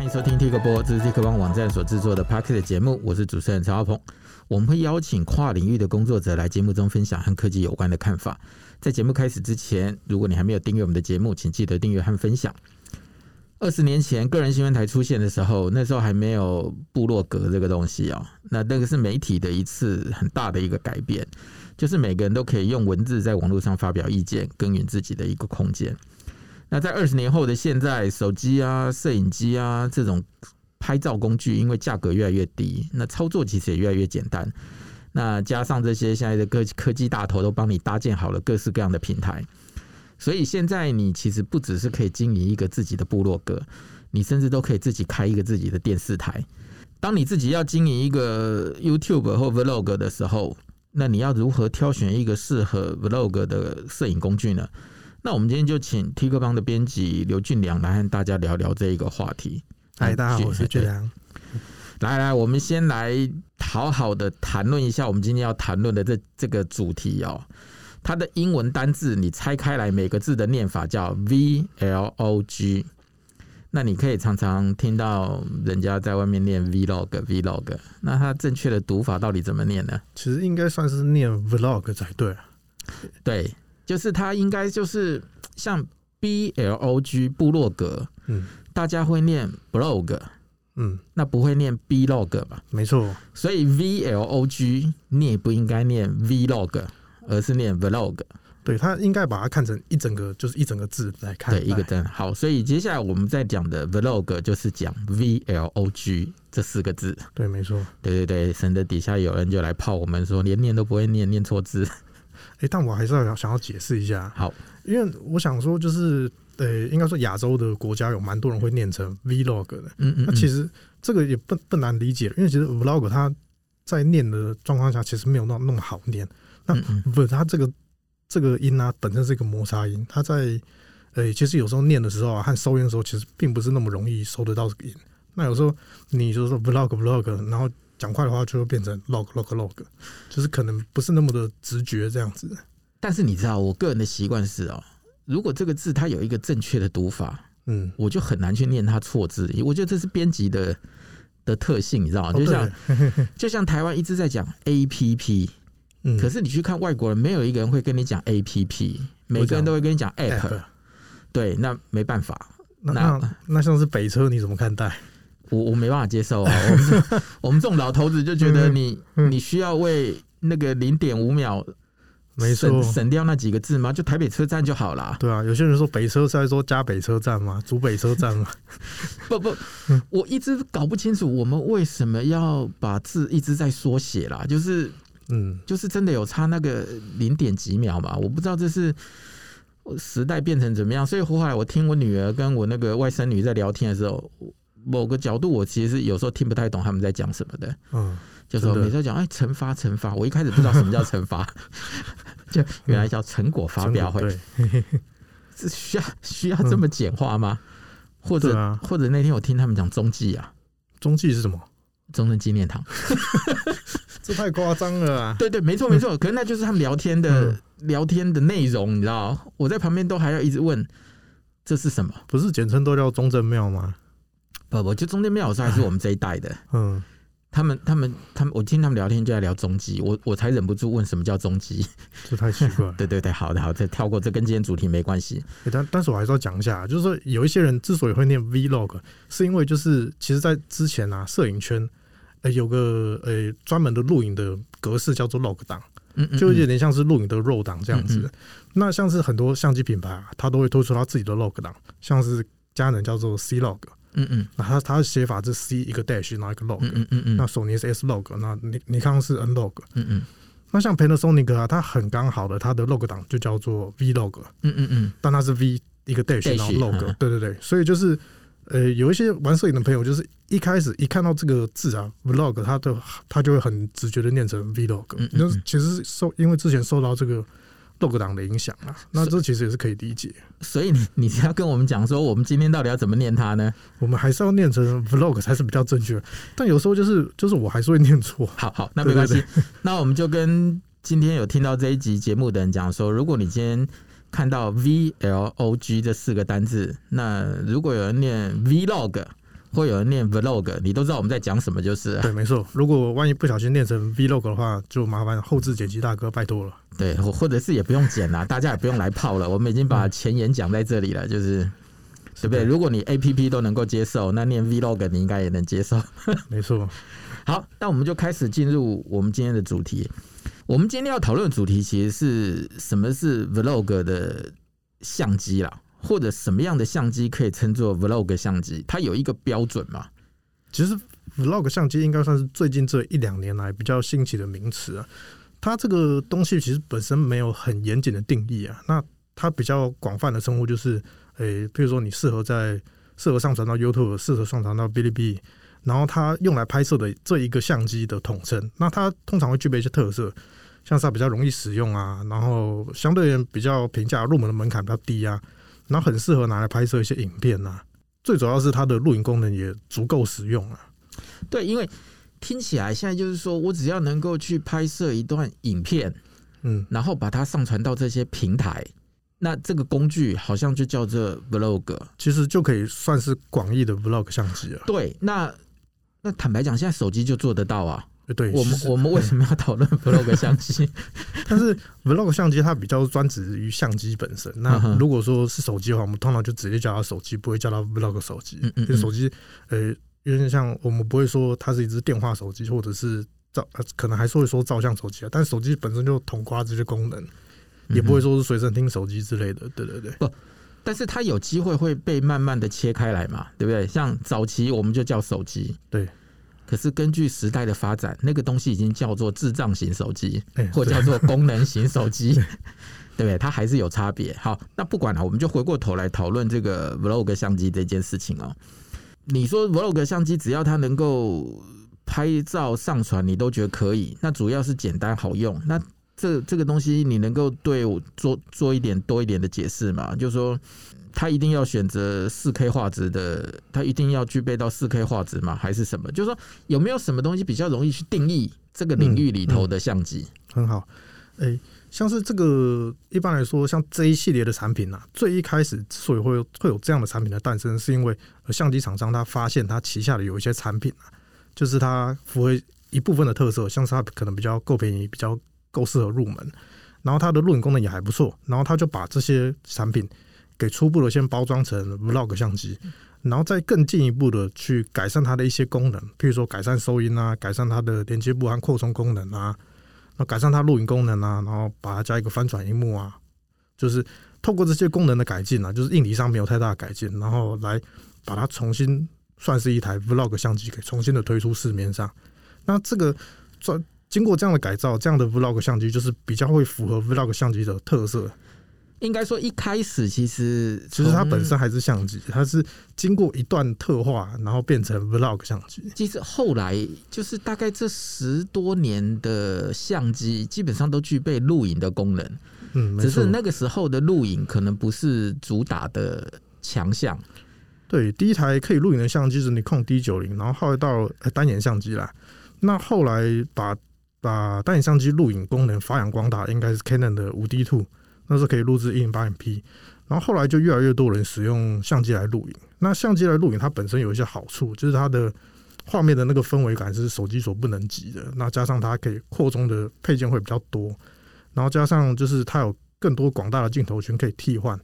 欢迎收听 TIGA 播，这是 TIGA 帮网站所制作的 Podcast 节目，我是主持人曹浩鹏。我们会邀请跨领域的工作者来节目中分享和科技有关的看法。在节目开始之前，如果你还没有订阅我们的节目，请记得订阅和分享。二十年前，个人新闻台出现的时候，那时候还没有部落格这个东西哦。那那个是媒体的一次很大的一个改变，就是每个人都可以用文字在网络上发表意见，耕耘自己的一个空间。那在二十年后的现在，手机啊、摄影机啊这种拍照工具，因为价格越来越低，那操作其实也越来越简单。那加上这些现在的科科技大头都帮你搭建好了各式各样的平台。所以现在你其实不只是可以经营一个自己的部落格，你甚至都可以自己开一个自己的电视台。当你自己要经营一个 YouTube 或 Vlog 的时候，那你要如何挑选一个适合 Vlog 的摄影工具呢？那我们今天就请 TIGA 帮的编辑刘俊良来和大家聊聊这一个话题。嗨，大家好，我是俊良。来来，我们先来好好的谈论一下我们今天要谈论的这这个主题哦。它的英文单字你拆开来，每个字的念法叫 Vlog。那你可以常常听到人家在外面念 Vlog，Vlog。那它正确的读法到底怎么念呢？其实应该算是念 Vlog 才对。对，就是它应该就是像 Blog 部落格，嗯，大家会念 blog，嗯，那不会念 blog 吧？没错。所以 Vlog 你也不应该念 Vlog。而是念 vlog，对，他应该把它看成一整个，就是一整个字来看。对，一个字。好，所以接下来我们在讲的 vlog 就是讲 v l o g 这四个字。对，没错。对对对，省得底下有人就来泡我们说连念都不会念，念错字。哎、欸，但我还是要想要解释一下。好，因为我想说，就是呃、欸，应该说亚洲的国家有蛮多人会念成 vlog 的。嗯，嗯嗯。那其实这个也不不难理解，因为其实 vlog 它在念的状况下，其实没有那么那么好念。那不，它这个这个音啊，本身是一个摩擦音。它在诶、欸，其实有时候念的时候啊，和收音的时候，其实并不是那么容易收得到这个音。那有时候你就是说 vlog vlog，然后讲快的话就会变成 log log log，就是可能不是那么的直觉这样子。但是你知道，我个人的习惯是哦，如果这个字它有一个正确的读法，嗯，我就很难去念它错字。我觉得这是编辑的的特性，你知道吗？就像、哦、就像台湾一直在讲 app。嗯，可是你去看外国人，没有一个人会跟你讲 A P P，每个人都会跟你讲 App, App。对，那没办法。那那，那像是北车，你怎么看待？我我没办法接受啊。我们 我们这种老头子就觉得你你需要为那个零点五秒，没错，省掉那几个字吗？就台北车站就好了。对啊，有些人说北车是在说加北车站嘛，主北车站嘛？不不，我一直搞不清楚我们为什么要把字一直在缩写啦，就是。嗯，就是真的有差那个零点几秒嘛？我不知道这是时代变成怎么样。所以后来我听我女儿跟我那个外甥女在聊天的时候，某个角度我其实有时候听不太懂他们在讲什么的。嗯，就是每次讲哎，惩罚惩罚，我一开始不知道什么叫惩罚，就原来叫成果发表会。是 需要需要这么简化吗？或者或者那天我听他们讲中继啊，中继是什么？中正纪念堂。这太夸张了啊！对对，没错没错。可是那就是他们聊天的聊天的内容，你知道？我在旁边都还要一直问这是什么？不是简称都叫中正庙吗？不不，就中间庙老师还是我们这一代的。嗯，他们他们他们，我听他们聊天就在聊中基，我我才忍不住问什么叫中基？这太奇怪。对对对，好的好的，再跳过，这跟今天主题没关系。但但是我还是要讲一下，就是说有一些人之所以会念 Vlog，是因为就是其实在之前啊，摄影圈。呃，有个呃专门的录影的格式叫做 log 档，嗯，就有点像是录影的 RAW 档这样子。那像是很多相机品牌啊，它都会推出它自己的 log 档，像是佳能叫做 C log，嗯嗯，那它它的写法是 C 一个 dash 然后一个 log，嗯嗯嗯，那索尼是 S log，那尼尼康是 N log，嗯嗯，那像 Panasonic 啊，它很刚好的，它的 log 档就叫做 V log，嗯嗯嗯，但它是 V 一个 dash 然后 log，对对对，所以就是。呃，有一些玩摄影的朋友，就是一开始一看到这个字啊，vlog，他的他就会很直觉的念成 vlog。嗯，那其实受因为之前受到这个 log 档的影响啊，那这其实也是可以理解。所以你你是要跟我们讲说，我们今天到底要怎么念它呢？我们还是要念成 vlog 才是比较正确。但有时候就是就是我还是会念错。好好，那没关系。那我们就跟今天有听到这一集节目的人讲说，如果你今天。看到 V L O G 这四个单字，那如果有人念 Vlog，会有人念 vlog，你都知道我们在讲什么就是。对，没错。如果万一不小心念成 vlog 的话，就麻烦后置剪辑大哥拜托了。对，或者是也不用剪啦，大家也不用来泡了，我们已经把前言讲在这里了，就是。对不对？如果你 A P P 都能够接受，那念 Vlog 你应该也能接受。没错。好，那我们就开始进入我们今天的主题。我们今天要讨论的主题其实是什么是 Vlog 的相机啦，或者什么样的相机可以称作 Vlog 相机？它有一个标准吗？其实 Vlog 相机应该算是最近这一两年来比较兴起的名词啊。它这个东西其实本身没有很严谨的定义啊。那它比较广泛的称呼就是。诶、欸，譬如说你适合在适合上传到 YouTube，适合上传到哔哩哔哩，然后它用来拍摄的这一个相机的统称，那它通常会具备一些特色，像是它比较容易使用啊，然后相对比较平价，入门的门槛比较低啊，然后很适合拿来拍摄一些影片啊，最主要是它的录影功能也足够实用啊。对，因为听起来现在就是说我只要能够去拍摄一段影片，嗯，然后把它上传到这些平台。那这个工具好像就叫做 Vlog，其实就可以算是广义的 Vlog 相机了。对，那那坦白讲，现在手机就做得到啊。对，我们我们为什么要讨论 Vlog 相机？但是 Vlog 相机它比较专指于相机本身。那如果说是手机的话，我们通常就直接叫它手机，不会叫它 Vlog 手机。嗯嗯，因为手机，呃，有点像我们不会说它是一只电话手机，或者是照，可能还是会说照相手机啊。但手机本身就统括这些功能。也不会说是随身听手机之类的，对对对。不，但是它有机会会被慢慢的切开来嘛，对不对？像早期我们就叫手机，对。可是根据时代的发展，那个东西已经叫做智障型手机，或叫做功能型手机，对不对？它还是有差别。好，那不管了，我们就回过头来讨论这个 Vlog 相机这件事情哦。你说 Vlog 相机只要它能够拍照上传，你都觉得可以？那主要是简单好用。那这这个东西你能够对我做做一点多一点的解释吗？就是说，它一定要选择四 K 画质的，它一定要具备到四 K 画质吗？还是什么？就是说，有没有什么东西比较容易去定义这个领域里头的相机？很好，哎，像是这个一般来说，像这一系列的产品啊，最一开始之所以会有会有这样的产品的诞生，是因为相机厂商他发现他旗下的有一些产品啊，就是它符合一部分的特色，像是它可能比较够便宜，比较。够适合入门，然后它的录影功能也还不错，然后他就把这些产品给初步的先包装成 Vlog 相机，然后再更进一步的去改善它的一些功能，譬如说改善收音啊，改善它的连接部和扩充功能啊，那改善它录影功能啊，然后把它加一个翻转荧幕啊，就是透过这些功能的改进啊，就是硬体上没有太大的改进，然后来把它重新算是一台 Vlog 相机，给重新的推出市面上。那这个专。经过这样的改造，这样的 Vlog 相机就是比较会符合 Vlog 相机的特色。应该说一开始其实其实它本身还是相机，它是经过一段特化，然后变成 Vlog 相机。其实后来就是大概这十多年的相机，基本上都具备录影的功能。嗯，只是那个时候的录影可能不是主打的强项。对，第一台可以录影的相机是 Nikon D 九零然后后来到单眼相机啦。那后来把把单眼相机录影功能发扬光大，应该是 Canon 的五 D Two，那是可以录制一零八零 P。然后后来就越来越多人使用相机来录影。那相机来录影，它本身有一些好处，就是它的画面的那个氛围感是手机所不能及的。那加上它可以扩充的配件会比较多，然后加上就是它有更多广大的镜头群可以替换。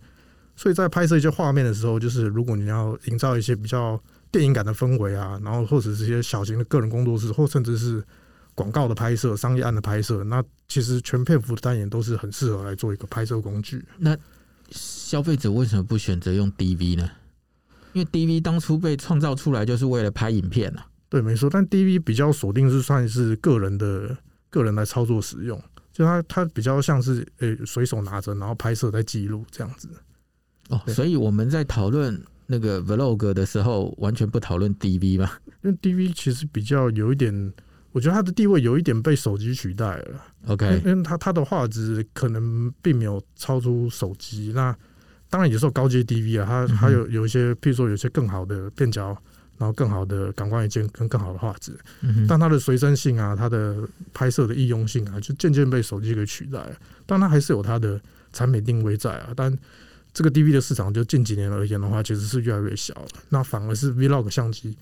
所以在拍摄一些画面的时候，就是如果你要营造一些比较电影感的氛围啊，然后或者是一些小型的个人工作室，或甚至是广告的拍摄、商业案的拍摄，那其实全片幅的单眼都是很适合来做一个拍摄工具。那消费者为什么不选择用 DV 呢？因为 DV 当初被创造出来就是为了拍影片啊。对，没错。但 DV 比较锁定是算是个人的个人来操作使用，就它它比较像是诶随手拿着，然后拍摄再记录这样子。哦，所以我们在讨论那个 Vlog 的时候，完全不讨论 DV 嘛？因为 DV 其实比较有一点。我觉得它的地位有一点被手机取代了。OK，因为它它的画质可能并没有超出手机。那当然也是有高阶 DV 啊，它还有有一些，譬如说有些更好的变焦，然后更好的感光元件跟更好的画质。但它的随身性啊，它的拍摄的易用性啊，就渐渐被手机给取代了。但它还是有它的产品定位在啊。但这个 DV 的市场就近几年而言的话，其实是越来越小了。那反而是 Vlog 相机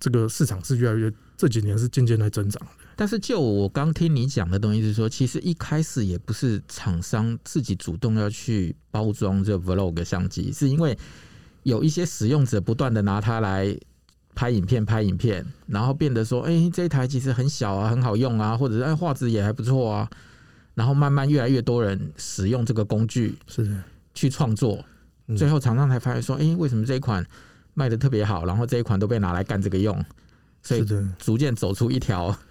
这个市场是越来越这几年是渐渐在增长的。但是就我刚听你讲的东西是说，其实一开始也不是厂商自己主动要去包装这 Vlog 相机，是因为有一些使用者不断的拿它来拍影片、拍影片，然后变得说，哎、欸，这一台其实很小啊，很好用啊，或者是哎画质也还不错啊，然后慢慢越来越多人使用这个工具，是，去创作，最后厂商才发现说，哎、欸，为什么这一款卖的特别好，然后这一款都被拿来干这个用，所以逐渐走出一条。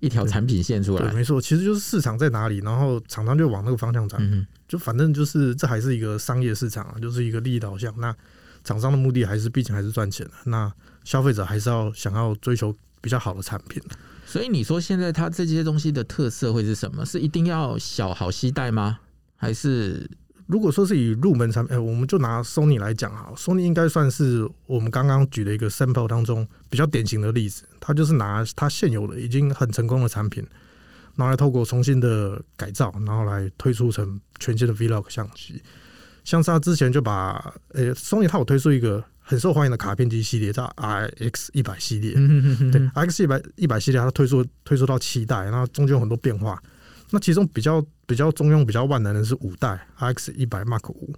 一条产品线出来，对，没错，其实就是市场在哪里，然后厂商就往那个方向涨，嗯、就反正就是这还是一个商业市场啊，就是一个利益导向。那厂商的目的还是毕竟还是赚钱的，那消费者还是要想要追求比较好的产品。所以你说现在它这些东西的特色会是什么？是一定要小好携带吗？还是？如果说是以入门产品，我们就拿 Sony 来讲哈，Sony 应该算是我们刚刚举的一个 sample 当中比较典型的例子。它就是拿它现有的已经很成功的产品，拿来透过重新的改造，然后来推出成全新的 Vlog 相机。像是它之前就把，呃，Sony 它有推出一个很受欢迎的卡片机系列，叫 RX 一百系列。对，RX 一百一百系列它推出推出到七代，然后中间有很多变化。那其中比较比较中庸、比较万能的是五代 RX 一百 Mark 五。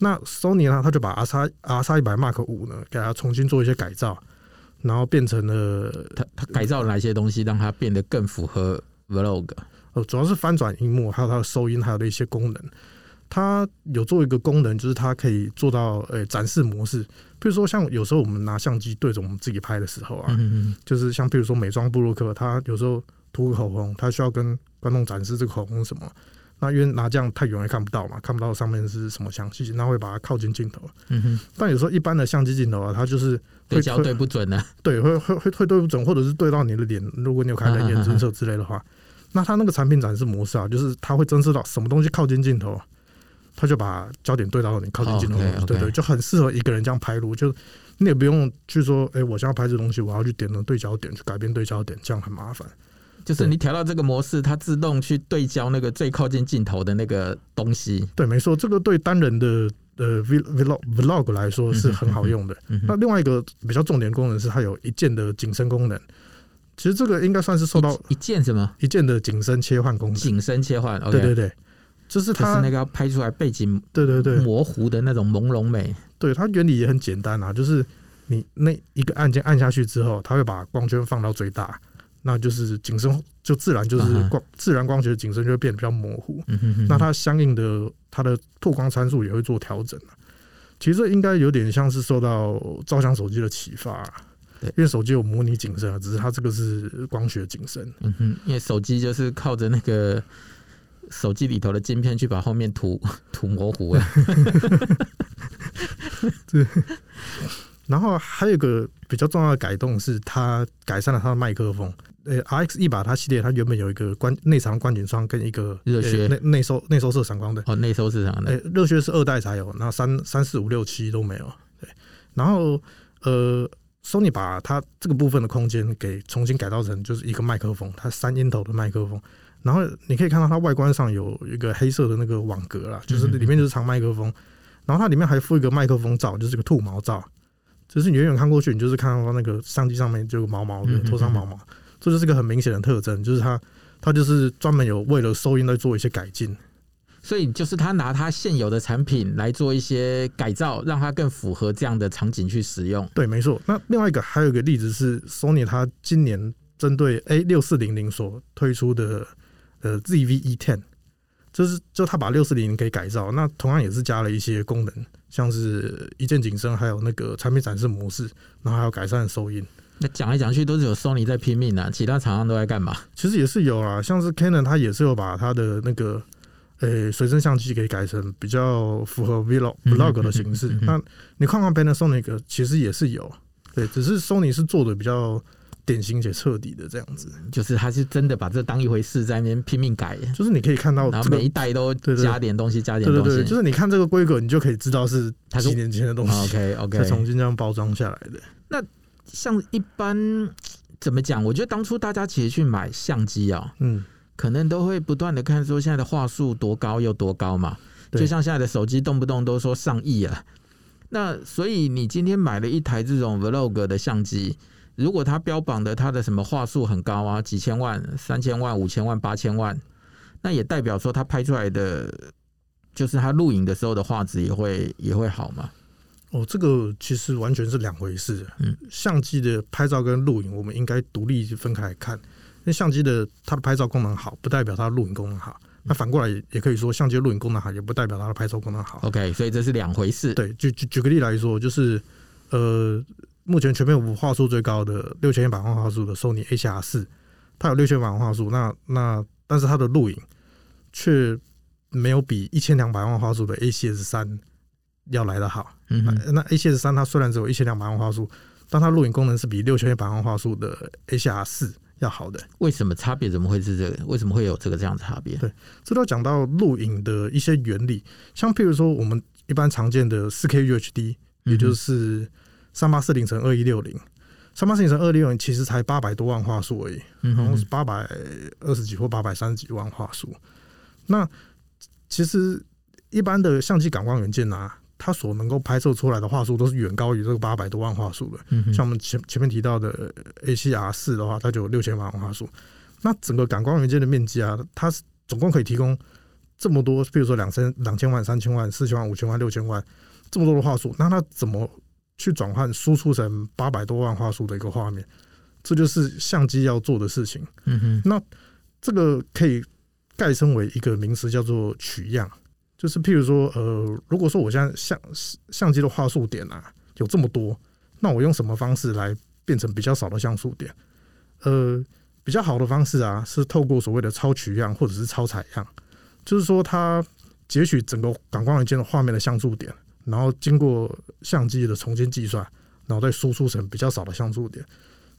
那 Sony 呢，他就把 R 叉 R 叉一百 Mark 五呢，给它重新做一些改造，然后变成了它它改造了哪些东西，让它变得更符合 Vlog？呃，主要是翻转荧幕，还有它的收音，还有的一些功能。它有做一个功能，就是它可以做到呃展示模式。比如说，像有时候我们拿相机对着我们自己拍的时候啊，就是像比如说美妆部落客，它有时候。涂个口红，他需要跟观众展示这个口红是什么？那因为拿这样太远也看不到嘛，看不到上面是什么详细，那会把它靠近镜头。嗯哼。但有时候一般的相机镜头啊，它就是对焦对不准呢。对，会会会会对不准，或者是对到你的脸。如果你有开人眼侦测之类的话，那它那个产品展示模式啊，就是它会侦测到什么东西靠近镜头，它就把焦点对到你靠近镜头。Okay, okay. 对对，就很适合一个人这样拍录，就你也不用去说，哎、欸，我想要拍这东西，我要去点那对焦点，去改变对焦点，这样很麻烦。就是你调到这个模式，它自动去对焦那个最靠近镜头的那个东西。对，没错，这个对单人的呃 vlog vlog 来说是很好用的。那另外一个比较重点功能是它有一键的景深功能。其实这个应该算是受到一键什么？一键的景深切换功能。景深切换，okay、对对对，就是它是那个要拍出来背景，对对对，模糊的那种朦胧美。对，它原理也很简单啊，就是你那一个按键按下去之后，它会把光圈放到最大。那就是景深就自然就是光自然光学的景深就会变得比较模糊，那它相应的它的透光参数也会做调整。其实应该有点像是受到照相手机的启发，对，因为手机有模拟景深啊，只是它这个是光学景深。嗯哼，因为手机就是靠着那个手机里头的镜片去把后面涂涂模糊了。对。然后还有一个比较重要的改动是，它改善了它的麦克风。呃，RX 一百它系列它原本有一个关内藏观景窗跟一个热靴内内收内收式闪光灯。哦，内收式闪光灯。热靴是二代才有，那三三四五六七都没有。对，然后呃，Sony 把它这个部分的空间给重新改造成就是一个麦克风，它三音头的麦克风。然后你可以看到它外观上有一个黑色的那个网格啦，就是里面就是藏麦克风。然后它里面还附一个麦克风罩，就是个兔毛罩。就是你远远看过去，你就是看到那个相机上面就有毛毛的，头上毛毛，这就是个很明显的特征。就是它，它就是专门有为了收音来做一些改进。所以就是他拿他现有的产品来做一些改造，让它更符合这样的场景去使用。对，没错。那另外一个还有一个例子是，Sony 它今年针对 A 六四零零所推出的呃 ZV-E10，就是就他把六四零零给改造，那同样也是加了一些功能。像是一键景深，还有那个产品展示模式，然后还有改善收音。那讲来讲去都是有 Sony 在拼命啊，其他厂商都在干嘛？其实也是有啊，像是 Canon，它也是有把它的那个诶随身相机给改成比较符合 Vlog Vlog 的形式。那你看看 Panasonic，其实也是有，对，只是 Sony 是做的比较。典型且彻底的这样子，就是他是真的把这当一回事，在那边拼命改。就是你可以看到，然后每一代都加点东西，加点东西。对对对，就是你看这个规格，你就可以知道是几年前的东西。OK OK，重新这样包装下来的。那像一般怎么讲？我觉得当初大家其实去买相机啊，嗯，可能都会不断的看说现在的话术多高又多高嘛。就像现在的手机动不动都说上亿啊。那所以你今天买了一台这种 Vlog 的相机，如果他标榜的他的什么话术很高啊，几千万、三千万、五千万、八千万，那也代表说他拍出来的就是他录影的时候的画质也会也会好吗？哦，这个其实完全是两回事。嗯，相机的拍照跟录影，我们应该独立分开来看。因为相机的它的拍照功能好，不代表它的录影功能好。那反过来也可以说，相机录影功能好，也不代表它的拍照功能好。OK，所以这是两回事。对，就举举个例来说，就是呃，目前全面幅画素最高的六千一百万画素的 Sony A7R 四它有六千万画素，那那但是它的录影却没有比一千两百万画素的 A7S 三要来的好。嗯，那 A7S 三它虽然只有一千两百万画素，但它录影功能是比六千一百万画素的 A7R 四。要好的，为什么差别怎么会是这个？为什么会有这个这样的差别？对，这都要讲到录影的一些原理。像譬如说，我们一般常见的四 K UHD，也就是三八四零乘二一六零，三八四零乘二一六零其实才八百多万画素而已，然后是八百二十几或八百三十几万画素。那其实一般的相机感光元件啊。它所能够拍摄出来的画素都是远高于这个八百多万画素的。嗯，像我们前前面提到的 A C R 四的话，它就有六千万画素。那整个感光元件的面积啊，它是总共可以提供这么多，比如说两千两千万、三千万、四千万、五千万、六千万这么多的画素，那它怎么去转换输出成八百多万画素的一个画面？这就是相机要做的事情。嗯哼，那这个可以概称为一个名词，叫做取样。就是譬如说，呃，如果说我现在相相机的画素点啊有这么多，那我用什么方式来变成比较少的像素点？呃，比较好的方式啊，是透过所谓的超取样或者是超采样，就是说它截取整个感光元件的画面的像素点，然后经过相机的重新计算，然后再输出成比较少的像素点。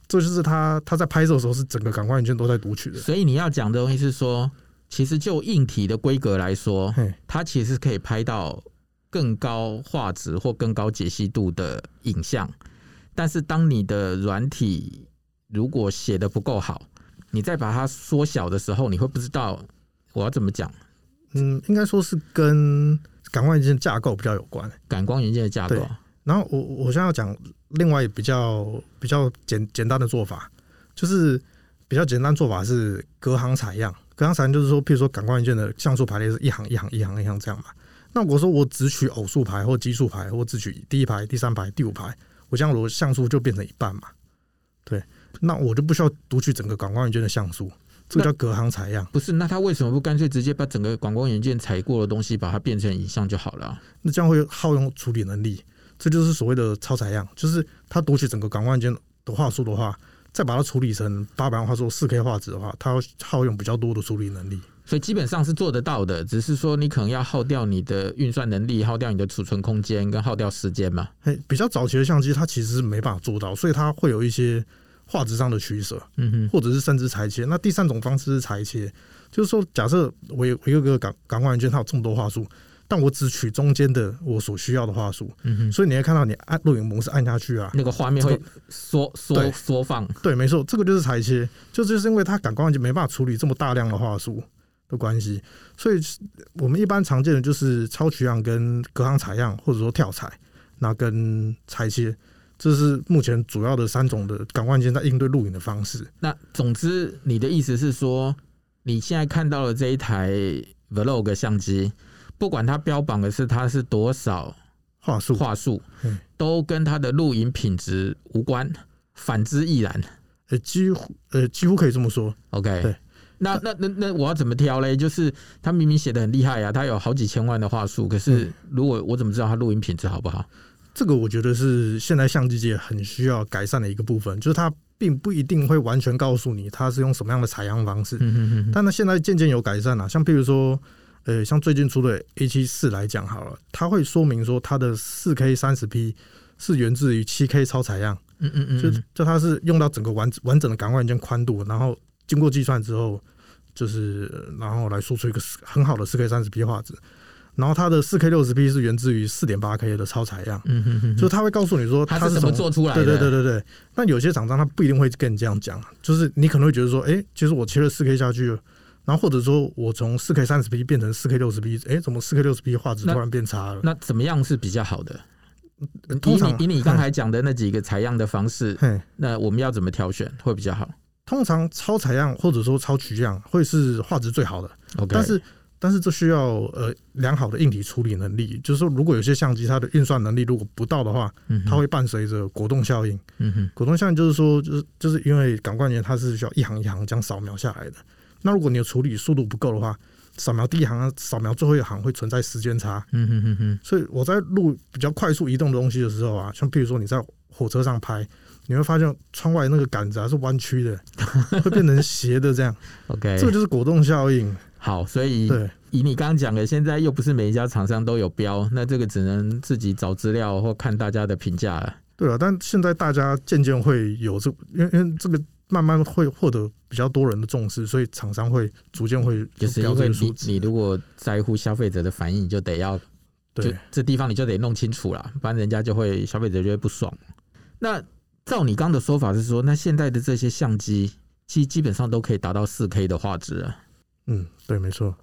这就是它它在拍摄的时候是整个感光元件都在读取的。所以你要讲的东西是说。其实就硬体的规格来说，它其实可以拍到更高画质或更高解析度的影像。但是当你的软体如果写的不够好，你再把它缩小的时候，你会不知道我要怎么讲。嗯，应该说是跟感光元件架构比较有关。感光元件的架构。然后我我现在要讲另外比较比较简简单的做法，就是比较简单做法是隔行采样。隔行采样就是说，譬如说感光元件的像素排列是一行一行一行一行这样嘛。那我说我只取偶数排或奇数排，或只取第一排、第三排、第五排，我这样我像素就变成一半嘛。对，那我就不需要读取整个感光元件的像素，这个叫隔行采样。不是，那他为什么不干脆直接把整个广光元件采过的东西，把它变成影像就好了啊？那这样会耗用处理能力，这就是所谓的超采样，就是它读取整个感光元件的画素的话。再把它处理成八百万画素四 K 画质的话，它要耗用比较多的处理能力，所以基本上是做得到的，只是说你可能要耗掉你的运算能力，耗掉你的储存空间，跟耗掉时间嘛。嘿，比较早期的相机，它其实是没办法做到，所以它会有一些画质上的取舍，嗯哼，或者是甚至裁切。那第三种方式是裁切，就是说，假设我有我有个感感光元件，它有这么多画素。但我只取中间的我所需要的画素，嗯哼，所以你会看到你按录影模式按下去啊，那个画面会缩缩缩放，对，没错，这个就是裁切，就就是因为它感光元件没办法处理这么大量的画素的关系，所以我们一般常见的就是超取样跟隔行采样，或者说跳采，那跟裁切，这是目前主要的三种的感光元件在应对录影的方式。那总之，你的意思是说，你现在看到的这一台 Vlog 相机。不管它标榜的是它是多少画素，画素都跟它的录影品质无关，反之亦然。呃，几乎呃几乎可以这么说。OK，对，那那那那我要怎么挑嘞？就是他明明写的很厉害呀，他有好几千万的画素，可是如果我怎么知道他录影品质好不好？这个我觉得是现在相机界很需要改善的一个部分，就是它并不一定会完全告诉你它是用什么样的采样方式，嗯嗯嗯但它现在渐渐有改善了，像譬如说。呃，像最近出的 A 七四来讲好了，它会说明说它的四 K 三十 P 是源自于七 K 超采样，嗯嗯嗯，就就它是用到整个完完整的感光元件宽度，然后经过计算之后，就是然后来输出一个很好的四 K 三十 P 画质，然后它的四 K 六十 P 是源自于四点八 K 的超采样，嗯哼哼，就是它会告诉你说它是怎么做出来的，对对对对对。那有些厂商他不一定会跟你这样讲，就是你可能会觉得说，哎、欸，其实我切了四 K 下去。然后或者说我从四 K 三十 P 变成四 K 六十 P，哎，怎么四 K 六十 P 画质突然变差了？那，那怎么样是比较好的？通常以你以你刚才讲的那几个采样的方式，那我们要怎么挑选会比较好？通常超采样或者说超取样会是画质最好的。OK，但是但是这需要呃良好的硬体处理能力，就是说如果有些相机它的运算能力如果不到的话，它会伴随着果冻效应。嗯哼，果冻效应就是说就是就是因为感光元它是需要一行一行这样扫描下来的。那如果你的处理速度不够的话，扫描第一行、扫描最后一行会存在时间差。嗯哼哼哼。所以我在录比较快速移动的东西的时候啊，像比如说你在火车上拍，你会发现窗外那个杆子还是弯曲的，会变成斜的这样。OK，这个就是果冻效应。好，所以，以你刚刚讲的，现在又不是每一家厂商都有标，那这个只能自己找资料或看大家的评价了。对啊，但现在大家渐渐会有这，因为因为这个。慢慢会获得比较多人的重视，所以厂商会逐渐会就是因为你你如果在乎消费者的反应，你就得要对这地方你就得弄清楚了，不然人家就会消费者就会不爽。那照你刚的说法是说，那现在的这些相机其实基本上都可以达到四 K 的画质啊。嗯，对，没错。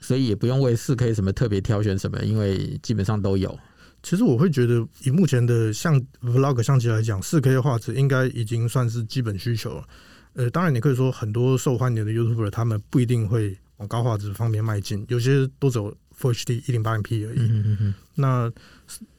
所以也不用为四 K 什么特别挑选什么，因为基本上都有。其实我会觉得，以目前的像 Vlog 相机来讲，四 K 的画质应该已经算是基本需求了。呃，当然你可以说很多受欢迎的 YouTuber 他们不一定会往高画质方面迈进，有些都走 Full HD 一零八零 P 而已。嗯嗯嗯。那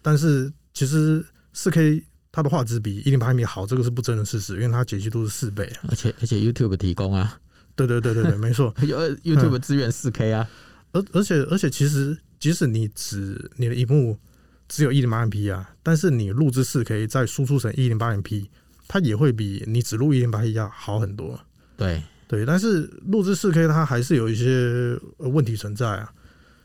但是其实四 K 它的画质比一零八零 P 好，这个是不争的事实，因为它解析度是四倍啊。而且而且 YouTube 提供啊。对对对对对，没错。有 YouTube 资源四 K 啊。而而且而且其实即使你只你的荧幕。只有一零八零 P 啊，但是你录制四 K 再输出成一零八零 P，它也会比你只录一零八 P 要好很多。对对，但是录制四 K 它还是有一些问题存在啊，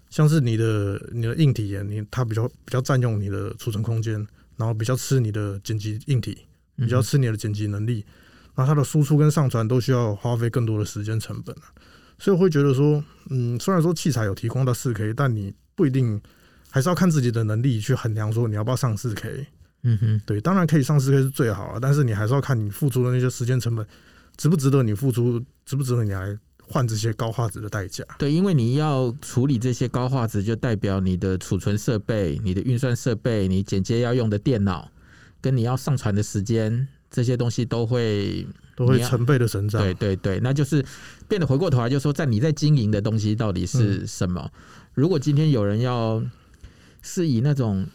像是你的你的硬体，你它比较比较占用你的储存空间，然后比较吃你的剪辑硬体，比较吃你的剪辑能力，那它的输出跟上传都需要花费更多的时间成本。所以我会觉得说，嗯，虽然说器材有提供到四 K，但你不一定。还是要看自己的能力去衡量，说你要不要上四 K。嗯哼，对，当然可以上四 K 是最好啊，但是你还是要看你付出的那些时间成本，值不值得你付出，值不值得你来换这些高画质的代价。对，因为你要处理这些高画质，就代表你的储存设备、你的运算设备、你剪接要用的电脑，跟你要上传的时间，这些东西都会都会成倍的成长。对对对，那就是变得回过头来，就是说在你在经营的东西到底是什么？嗯、如果今天有人要。是以那种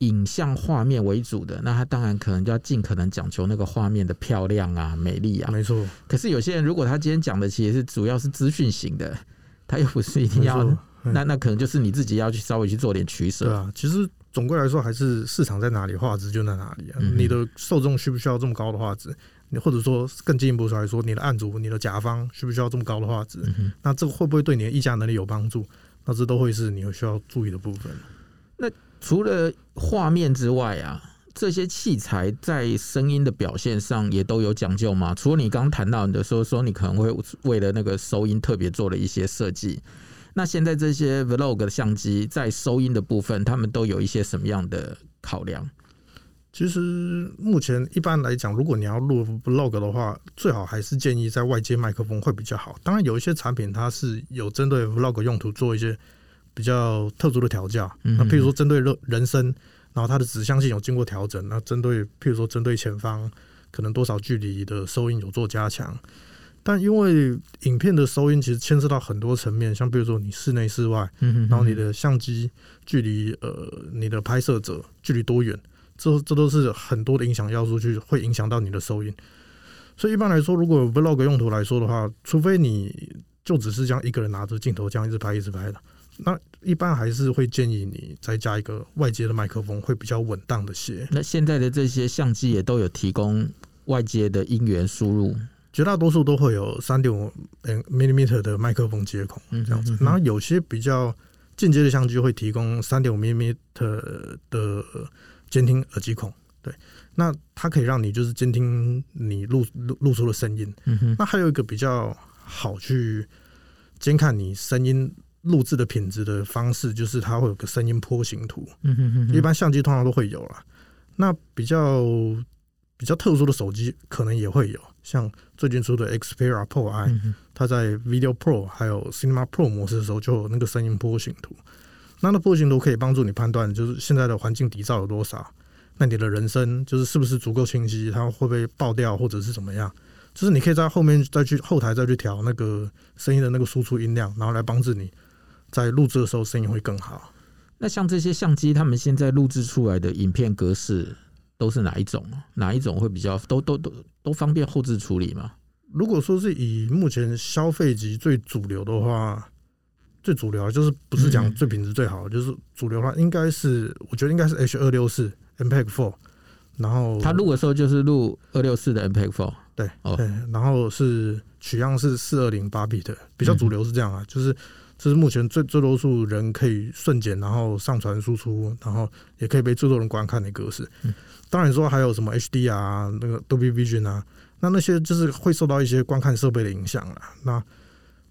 影像画面为主的，那他当然可能就要尽可能讲求那个画面的漂亮啊、美丽啊。没错。可是有些人如果他今天讲的其实是主要是资讯型的，他又不是一定要，那那可能就是你自己要去稍微去做点取舍。对啊，其实总归来说还是市场在哪里，画质就在哪里啊。你的受众需不需要这么高的画质？你或者说更进一步来说，你的案主、你的甲方需不需要这么高的画质？那这个会不会对你的议价能力有帮助？那这都会是你需要注意的部分。那除了画面之外啊，这些器材在声音的表现上也都有讲究吗？除了你刚谈到你的说说你可能会为了那个收音特别做了一些设计，那现在这些 Vlog 的相机在收音的部分，他们都有一些什么样的考量？其实目前一般来讲，如果你要录 Vlog 的话，最好还是建议在外接麦克风会比较好。当然，有一些产品它是有针对 Vlog 用途做一些。比较特殊的调教，那譬如说针对人声，然后它的指向性有经过调整。那针对譬如说针对前方可能多少距离的收音有做加强，但因为影片的收音其实牵涉到很多层面，像比如说你室内室外，然后你的相机距离呃你的拍摄者距离多远，这这都是很多的影响要素，去会影响到你的收音。所以一般来说，如果 Vlog 用途来说的话，除非你就只是这样一个人拿着镜头这样一直拍一直拍的。那一般还是会建议你再加一个外接的麦克风，会比较稳当的些。那现在的这些相机也都有提供外接的音源输入，绝大多数都会有三点五 millimeter 的麦克风接孔这样子。然后有些比较进阶的相机会提供三点五 millimeter 的监听耳机孔，对，那它可以让你就是监听你录录录出的声音。嗯那还有一个比较好去监看你声音。录制的品质的方式，就是它会有个声音波形图。嗯哼哼，一般相机通常都会有啦。那比较比较特殊的手机可能也会有，像最近出的 Xperia Pro I，、嗯、它在 Video Pro 还有 Cinema Pro 模式的时候，就有那个声音波形图。那那波形图可以帮助你判断，就是现在的环境底噪有多少。那你的人声就是是不是足够清晰？它会不会爆掉或者是怎么样？就是你可以在后面再去后台再去调那个声音的那个输出音量，然后来帮助你在录制的时候声音会更好。那像这些相机，他们现在录制出来的影片格式都是哪一种？哪一种会比较都都都都方便后置处理吗？如果说是以目前消费级最主流的话，最主流就是不是讲最品质最好，嗯、就是主流的话，应该是我觉得应该是 H 二六四 MPEG Four，然后他录的时候就是录二六四的 MPEG Four。对，哦、对，然后是取样是四二零八 bit，比较主流是这样啊，嗯、就是这是目前最最多数人可以瞬间，然后上传输出，然后也可以被最多人观看的格式。嗯、当然说还有什么 HDR 啊，那个 Dolby Vision 啊，那那些就是会受到一些观看设备的影响了。那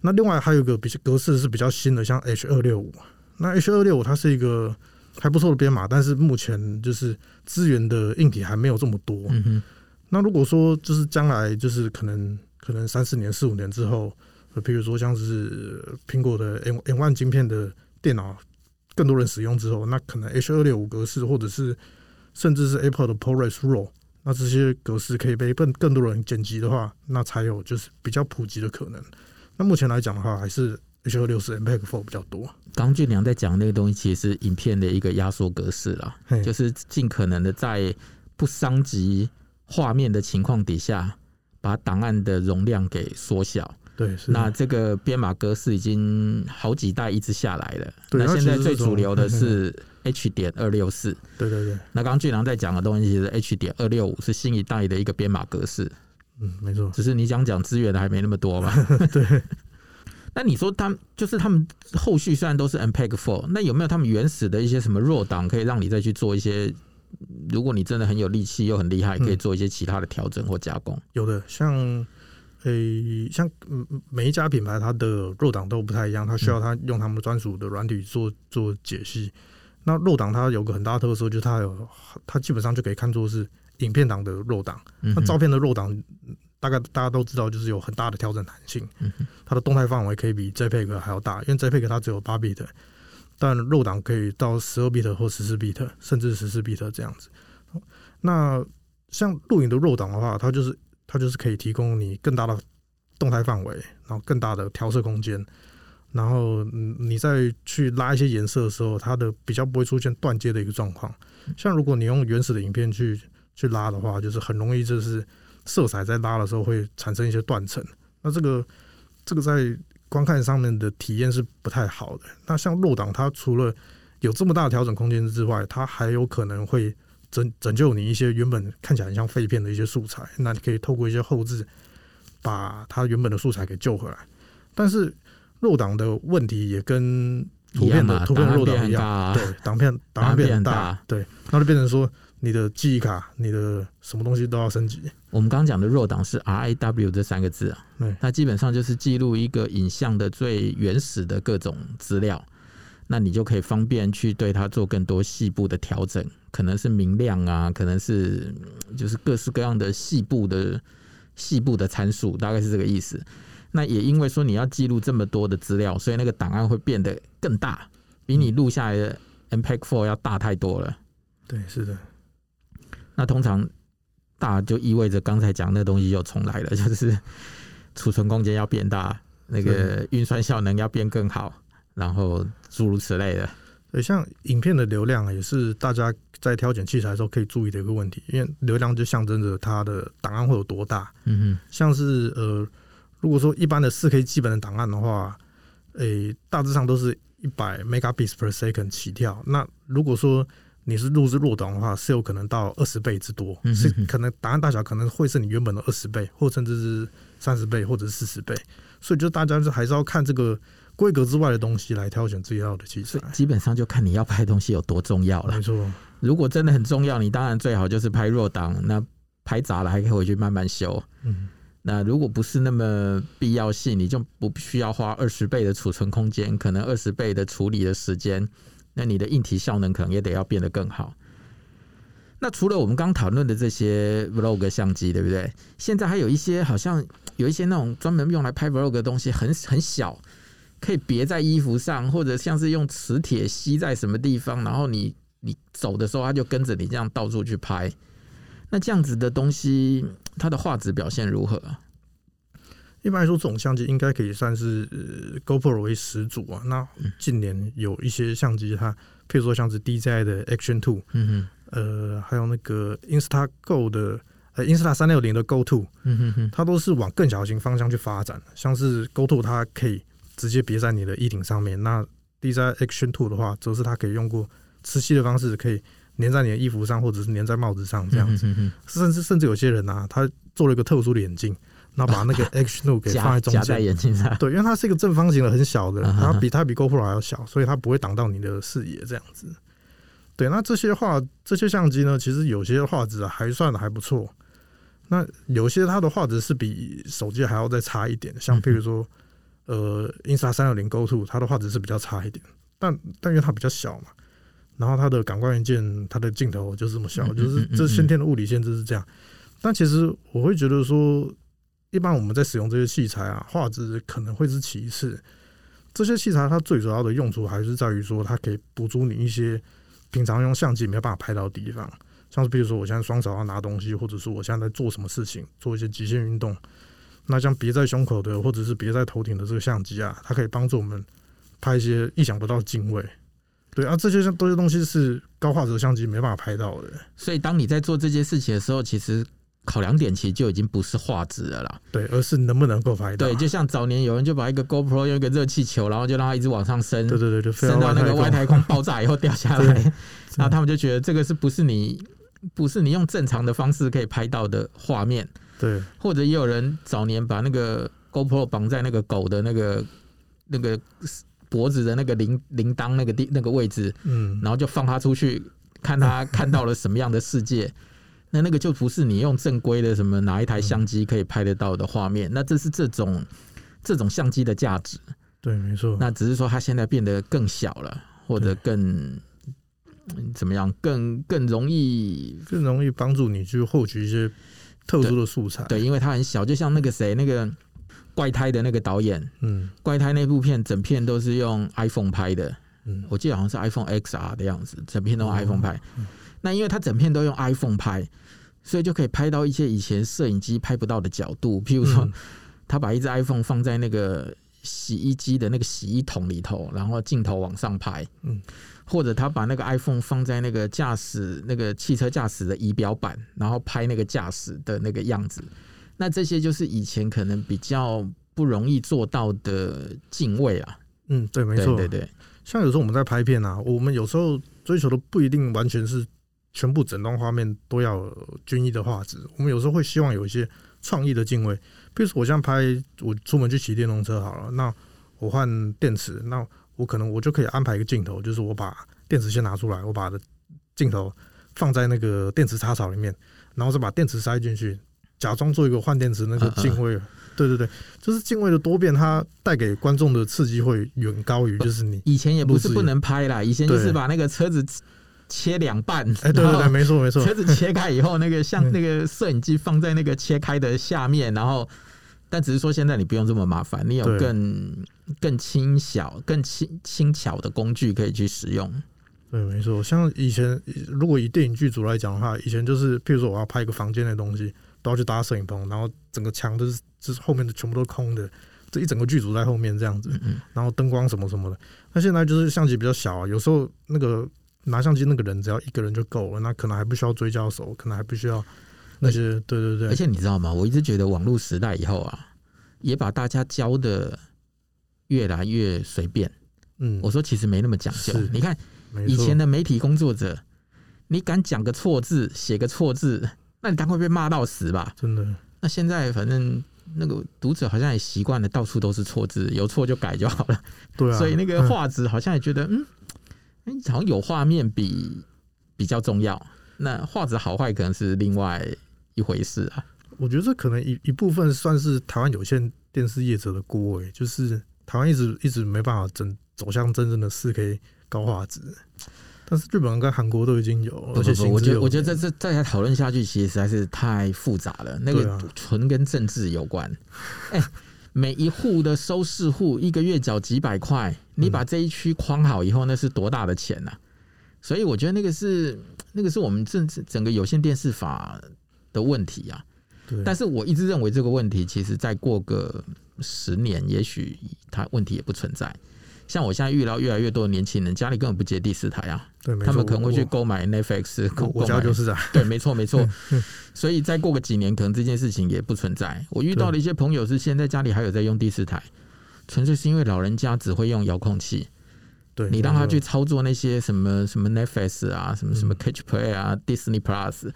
那另外还有一个比较格式是比较新的，像 H 二六五，那 H 二六五它是一个还不错的编码，但是目前就是资源的硬体还没有这么多。嗯那如果说就是将来就是可能可能三四年四五年之后，呃，比如说像是苹果的 M M One 晶片的电脑更多人使用之后，那可能 H 二六五格式或者是甚至是 Apple 的 ProRes RAW，那这些格式可以被更更多人剪辑的话，那才有就是比较普及的可能。那目前来讲的话，还是 H 二六四 MPEG Four 比较多。刚刚俊良在讲那个东西，其实是影片的一个压缩格式啦，嘿就是尽可能的在不伤及。画面的情况底下，把档案的容量给缩小。对，那这个编码格式已经好几代一直下来了。对那现在最主流的 是 H 点二六四。对对对。那刚刚俊良在讲的东西，是 H 点二六五是新一代的一个编码格式。嗯，没错。只是你想讲资源的还没那么多嘛。对。那你说他们就是他们后续虽然都是 MPEG Four，那有没有他们原始的一些什么 RAW 档可以让你再去做一些？如果你真的很有力气又很厉害，可以做一些其他的调整或加工。有的，像诶、欸，像每一家品牌它的 RAW 档都不太一样，它需要它用他们专属的软体做做解析。那 RAW 档它有个很大的特色，就是它有它基本上就可以看作是影片档的 RAW 档。那照片的 RAW 档大概大家都知道，就是有很大的调整弹性。它的动态范围可以比 JPEG 还要大，因为 JPEG 它只有八 bit。但 RAW 档可以到十二 bit 或十四 bit，甚至十四 bit 这样子。那像录影的 RAW 档的话，它就是它就是可以提供你更大的动态范围，然后更大的调色空间。然后你再去拉一些颜色的时候，它的比较不会出现断接的一个状况。像如果你用原始的影片去去拉的话，就是很容易就是色彩在拉的时候会产生一些断层。那这个这个在观看上面的体验是不太好的。那像 RAW 档，它除了有这么大的调整空间之外，它还有可能会拯拯救你一些原本看起来很像废片的一些素材。那你可以透过一些后置，把它原本的素材给救回来。但是 RAW 档的问题也跟图片的图片 RAW 档一样，对，档片档案变很大，对，那就变成说。你的记忆卡，你的什么东西都要升级。我们刚刚讲的 RAW 档是 RAW 这三个字啊，对它基本上就是记录一个影像的最原始的各种资料，那你就可以方便去对它做更多细部的调整，可能是明亮啊，可能是就是各式各样的细部的细部的参数，大概是这个意思。那也因为说你要记录这么多的资料，所以那个档案会变得更大，比你录下来的 MPEG Four 要大太多了。对，是的。那通常大就意味着刚才讲那东西又重来了，就是储存空间要变大，那个运算效能要变更好，然后诸如此类的。对，像影片的流量也是大家在挑选器材的时候可以注意的一个问题，因为流量就象征着它的档案会有多大。嗯哼，像是呃，如果说一般的四 K 基本的档案的话，诶、欸，大致上都是一百 megabits per second 起跳。那如果说你是录制 RAW 档的话，是有可能到二十倍之多，是可能档案大小可能会是你原本的二十倍，或甚至是三十倍或者是四十倍，所以就大家就还是要看这个规格之外的东西来挑选自己要的器材。基本上就看你要拍的东西有多重要了。没错，如果真的很重要，你当然最好就是拍 RAW 档，那拍砸了还可以回去慢慢修。嗯，那如果不是那么必要性，你就不需要花二十倍的储存空间，可能二十倍的处理的时间。那你的硬体效能可能也得要变得更好。那除了我们刚讨论的这些 vlog 相机，对不对？现在还有一些好像有一些那种专门用来拍 vlog 的东西，很很小，可以别在衣服上，或者像是用磁铁吸在什么地方，然后你你走的时候，它就跟着你这样到处去拍。那这样子的东西，它的画质表现如何啊？一般来说，这种相机应该可以算是 GoPro 为始祖啊。那近年有一些相机，它譬如说像是 DJI 的 Action Two，嗯哼。呃，还有那个 Insta Go 的，呃，Insta 三六零的 Go Two，嗯哼哼，它都是往更小型方向去发展。像是 Go Two，它可以直接别在你的衣领上面；那 DJI Action Two 的话，则是它可以用过磁吸的方式，可以粘在你的衣服上，或者是粘在帽子上这样子。甚至甚至有些人啊，他做了一个特殊的眼镜，然后把那个 Action Two 给放在中间，夹在眼镜上。对，因为它是一个正方形的，很小的，然后比它比 GoPro 还要小，所以它不会挡到你的视野这样子。对，那这些画这些相机呢，其实有些画质还算还不错。那有些它的画质是比手机还要再差一点，像譬如说，呃，Insta 三六零 Go Two，它的画质是比较差一点。但但因为它比较小嘛，然后它的感光元件、它的镜头就是这么小，就是这先天的物理限制是这样。但其实我会觉得说，一般我们在使用这些器材啊，画质可能会是其次。这些器材它最主要的用处还是在于说，它可以补足你一些。平常用相机没有办法拍到的地方，像是比如说我现在双手要拿东西，或者说我现在在做什么事情，做一些极限运动，那像别在胸口的或者是别在头顶的这个相机啊，它可以帮助我们拍一些意想不到的镜位。对啊，这些像这些东西是高画质的相机没办法拍到的。所以当你在做这些事情的时候，其实。考量点其实就已经不是画质了啦，对，而是能不能够拍到。对，就像早年有人就把一个 GoPro 用一个热气球，然后就让它一直往上升，对对对，就升到那个外太空爆炸以后掉下来，然后他们就觉得这个是不是你不是你用正常的方式可以拍到的画面？对，或者也有人早年把那个 GoPro 绑在那个狗的那个那个脖子的那个铃铃铛那个地那个位置，嗯，然后就放它出去，看它 看到了什么样的世界。那那个就不是你用正规的什么哪一台相机可以拍得到的画面，那这是这种这种相机的价值。对，没错。那只是说它现在变得更小了，或者更怎么样，更更容易更容易帮助你去获取一些特殊的素材。对，因为它很小，就像那个谁，那个怪胎的那个导演，嗯，怪胎那部片整片都是用 iPhone 拍的，嗯，我记得好像是 iPhone XR 的样子，整片都用 iPhone 拍。嗯嗯那因为他整片都用 iPhone 拍，所以就可以拍到一些以前摄影机拍不到的角度。譬如说，他把一只 iPhone 放在那个洗衣机的那个洗衣桶里头，然后镜头往上拍。嗯，或者他把那个 iPhone 放在那个驾驶那个汽车驾驶的仪表板，然后拍那个驾驶的那个样子。那这些就是以前可能比较不容易做到的敬畏啊。嗯，对，没错，对对对。像有时候我们在拍片啊，我们有时候追求的不一定完全是。全部整段画面都要均一的画质，我们有时候会希望有一些创意的敬畏。比如说，我现在拍我出门去骑电动车好了，那我换电池，那我可能我就可以安排一个镜头，就是我把电池先拿出来，我把的镜头放在那个电池插槽里面，然后再把电池塞进去，假装做一个换电池那个镜位。对对对，就是镜位的多变，它带给观众的刺激会远高于就是你以前也不是不能拍啦，以前就是把那个车子。切两半，哎，对对对，没错没错。车子切开以后，那个像那个摄影机放在那个切开的下面，然后，但只是说现在你不用这么麻烦，你有更更轻小、更轻轻巧的工具可以去使用。对，没错。像以前，如果以电影剧组来讲的话，以前就是，譬如说我要拍一个房间的东西，都要去搭摄影棚，然后整个墙都是就是后面的全部都空的，这一整个剧组在后面这样子，然后灯光什么什么的。那现在就是相机比较小啊，有时候那个。拿相机那个人只要一个人就够了，那可能还不需要追焦手，可能还不需要那些。对对对。而且你知道吗？我一直觉得网络时代以后啊，也把大家教的越来越随便。嗯，我说其实没那么讲究。你看以前的媒体工作者，你敢讲个错字，写个错字，那你赶快被骂到死吧。真的。那现在反正那个读者好像也习惯了，到处都是错字，有错就改就好了。对啊。所以那个画质好像也觉得嗯。好像有画面比比较重要，那画质好坏可能是另外一回事啊。我觉得这可能一一部分算是台湾有线电视业者的锅诶，就是台湾一直一直没办法真走向真正的四 K 高画质。但是日本跟韩国都已经有，不不不，我觉得我觉得这这再讨论下去，其实实在是太复杂了。那个纯跟政治有关。哎、啊欸，每一户的收视户一个月缴几百块，你把这一区框好以后，那是多大的钱呐、啊？所以我觉得那个是那个是我们政治整个有线电视法的问题啊。对。但是我一直认为这个问题，其实再过个十年，也许它问题也不存在。像我现在遇到越来越多的年轻人，家里根本不接第四台啊，对，他们可能会去购买 Netflix，购我家就是啊，对，没错没错，所以再过个几年，可能这件事情也不存在。我遇到的一些朋友是现在家里还有在用第四台，纯粹是因为老人家只会用遥控器，对，你让他去操作那些什么什么 Netflix 啊，什么什么 Catch Play 啊、嗯、Disney Plus，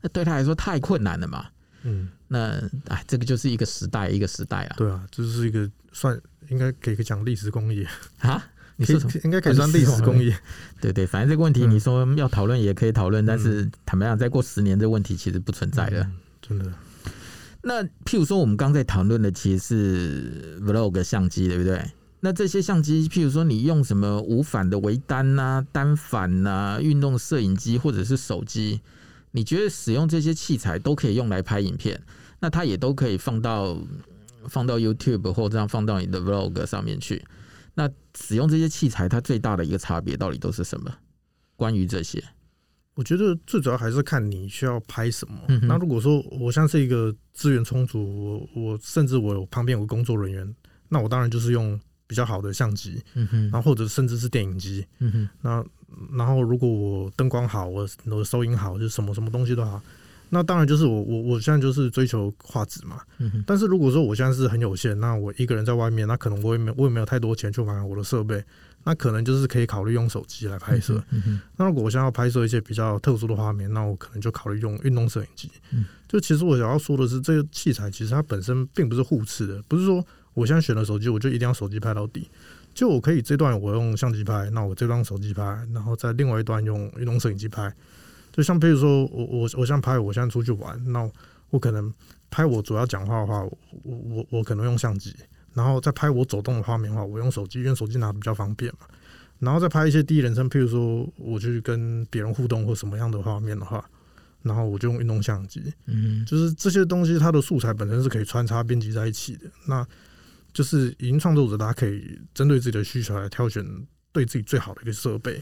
那对他来说太困难了嘛。嗯，那哎，这个就是一个时代，一个时代啊。对啊，这是一个算应该给个讲历史工业 啊。你说应该可以算历史工业。对对，反正这个问题你说要讨论也可以讨论，嗯，但是坦白讲，再过十年这个问题其实不存在了，嗯。真的。那譬如说，我们刚在讨论的其实是 Vlog 相机，对不对？那这些相机，譬如说你用什么无反的微单啊、单反啊、运动摄影机或者是手机。你觉得使用这些器材都可以用来拍影片，那它也都可以放到放到 YouTube 或这样放到你的 Vlog 上面去。那使用这些器材，它最大的一个差别到底都是什么？关于这些，我觉得最主要还是看你需要拍什么。嗯、那如果说我像是一个资源充足，我我甚至我有旁边有个工作人员，那我当然就是用比较好的相机，嗯哼，然后或者甚至是电影机，嗯哼，那。然后，如果我灯光好，我我收音好，就什么什么东西都好，那当然就是我我我现在就是追求画质嘛。嗯哼。但是如果说我现在是很有限，那我一个人在外面，那可能我也没我也没有太多钱去买我的设备，那可能就是可以考虑用手机来拍摄。嗯哼。那如果我现在要拍摄一些比较特殊的画面，那我可能就考虑用运动摄影机。嗯。就其实我想要说的是，这个器材其实它本身并不是互斥的，不是说我现在选了手机，我就一定要手机拍到底。就我可以这段我用相机拍，那我这段手机拍，然后在另外一段用运动摄影机拍。就像比如说我我我现在拍，我现在出去玩，那我可能拍我主要讲话的话，我我我可能用相机，然后再拍我走动的画面的话，我用手机，因为手机拿比较方便嘛。然后再拍一些第一人称，譬如说我去跟别人互动或什么样的画面的话，然后我就用运动相机。嗯，就是这些东西它的素材本身是可以穿插编辑在一起的。那就是影音创作者，大家可以针对自己的需求来挑选对自己最好的一个设备。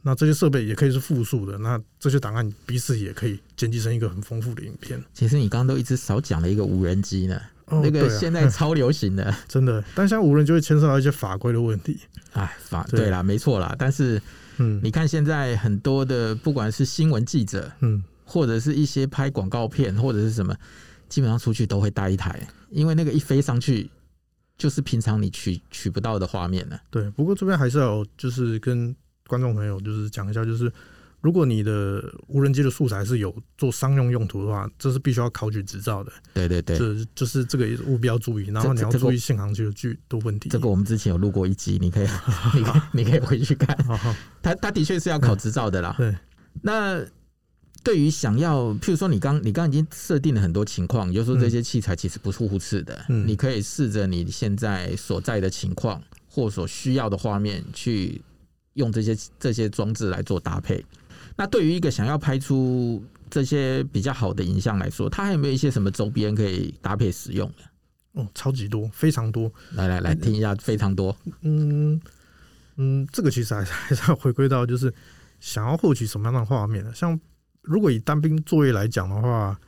那这些设备也可以是复数的，那这些档案彼此也可以剪辑成一个很丰富的影片。其实你刚刚都一直少讲了一个无人机呢，哦，那个现在超流行的，真的。但现在无人就会牵涉到一些法规的问题。哎，法对啦，没错啦。但是，嗯，你看现在很多的，不管是新闻记者，嗯，或者是一些拍广告片或者是什么，基本上出去都会带一台，因为那个一飞上去。就是平常你取取不到的画面呢。对，不过这边还是要就是跟观众朋友就是讲一下，就是如果你的无人机的素材是有做商用用途的话，这是必须要考取执照的。对对对，这就是这个也务必要注意，然后你要注意信航区的巨多问题。这个我们之前有录过一集，你可以，你可以你可以回去看。他他的确是要考执照的啦。对，那。对于想要，譬如说你刚你刚已经设定了很多情况，也就是说这些器材其实不是互斥的，嗯，你可以试着你现在所在的情况或所需要的画面去用这些这些装置来做搭配。那对于一个想要拍出这些比较好的影像来说，它还有没有一些什么周边可以搭配使用的？哦，超级多，非常多。来来来，听一下，非常多。嗯嗯，这个其实还是还是要回归到就是想要获取什么样的画面呢？像如果以单兵作业来讲的话，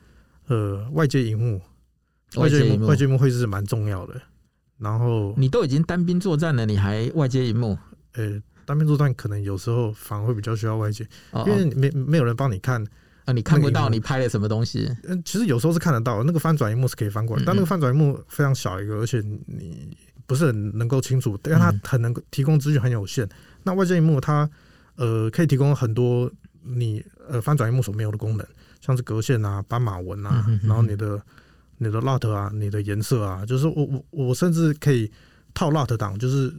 呃，外接荧幕，外接荧幕，外接荧幕会是蛮重要的。然后你都已经单兵作战了，你还外接荧幕？呃、欸，单兵作战可能有时候反而会比较需要外接，因为没没有人帮你看啊，你看不到你拍了什么东西。嗯，其实有时候是看得到，那个翻转荧幕是可以翻过来，但那个翻转荧幕非常小一个，而且你不是很能够清楚，但它很能够提供资讯很有限。那外接荧幕它呃可以提供很多。你呃翻转荧幕所没有的功能，像是格线啊、斑马纹啊，然后你的你的 LUT 啊、你的颜色啊，就是我我我甚至可以套 LUT 档，就是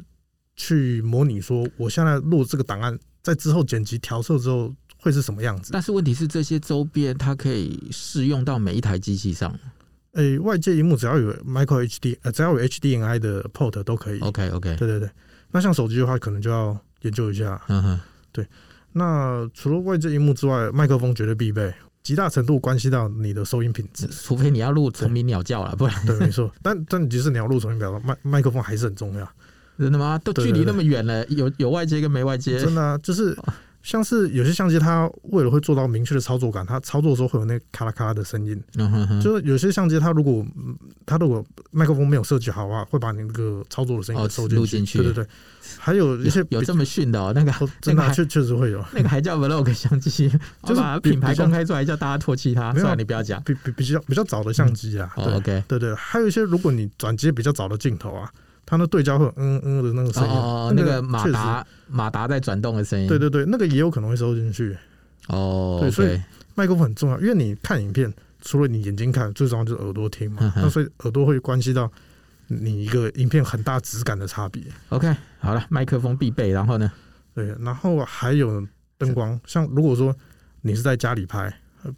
去模拟说我现在录这个档案，在之后剪辑调色之后会是什么样子。但是问题是这些周边它可以适用到每一台机器上。诶、欸，外界荧幕只要有 Micro HD，呃，只要有 HDMI 的 port 都可以。OK OK，对对对。那像手机的话，可能就要研究一下。嗯哼，对。那除了外置荧幕之外，麦克风绝对必备，极大程度关系到你的收音品质。除非你要录虫鸣鸟叫了，不然对，没错。但但即使你要录虫鸣鸟叫，麦麦克风还是很重要。真的吗？都距离那么远了，有有外接跟没外接。真的啊，就是。像是有些相机，它为了会做到明确的操作感，它操作的时候会有那咔啦咔啦的声音。嗯、哼哼就是有些相机，它如果它如果麦克风没有设计好的话，会把你那个操作的声音收进去，去。对对对，还有一些有，有这么逊的哦，那个真的确确实会有，那个还叫 Vlog 相机，就是把品牌公开出来，叫大家唾弃它。没有，你不要讲，比比比较比较早的相机啊。OK，对对，还有一些如果你转接比较早的镜头啊。它那对焦会嗯嗯的那个声音，哦，那个马达马达在转动的声音，对对对，那个也有可能会收进去。哦，对，所以麦克风很重要，因为你看影片，除了你眼睛看，最重要就是耳朵听嘛。那所以耳朵会关系到你一个影片很大质感的差别。OK，好了，麦克风必备，然后呢？对，然后还有灯光，像如果说你是在家里拍，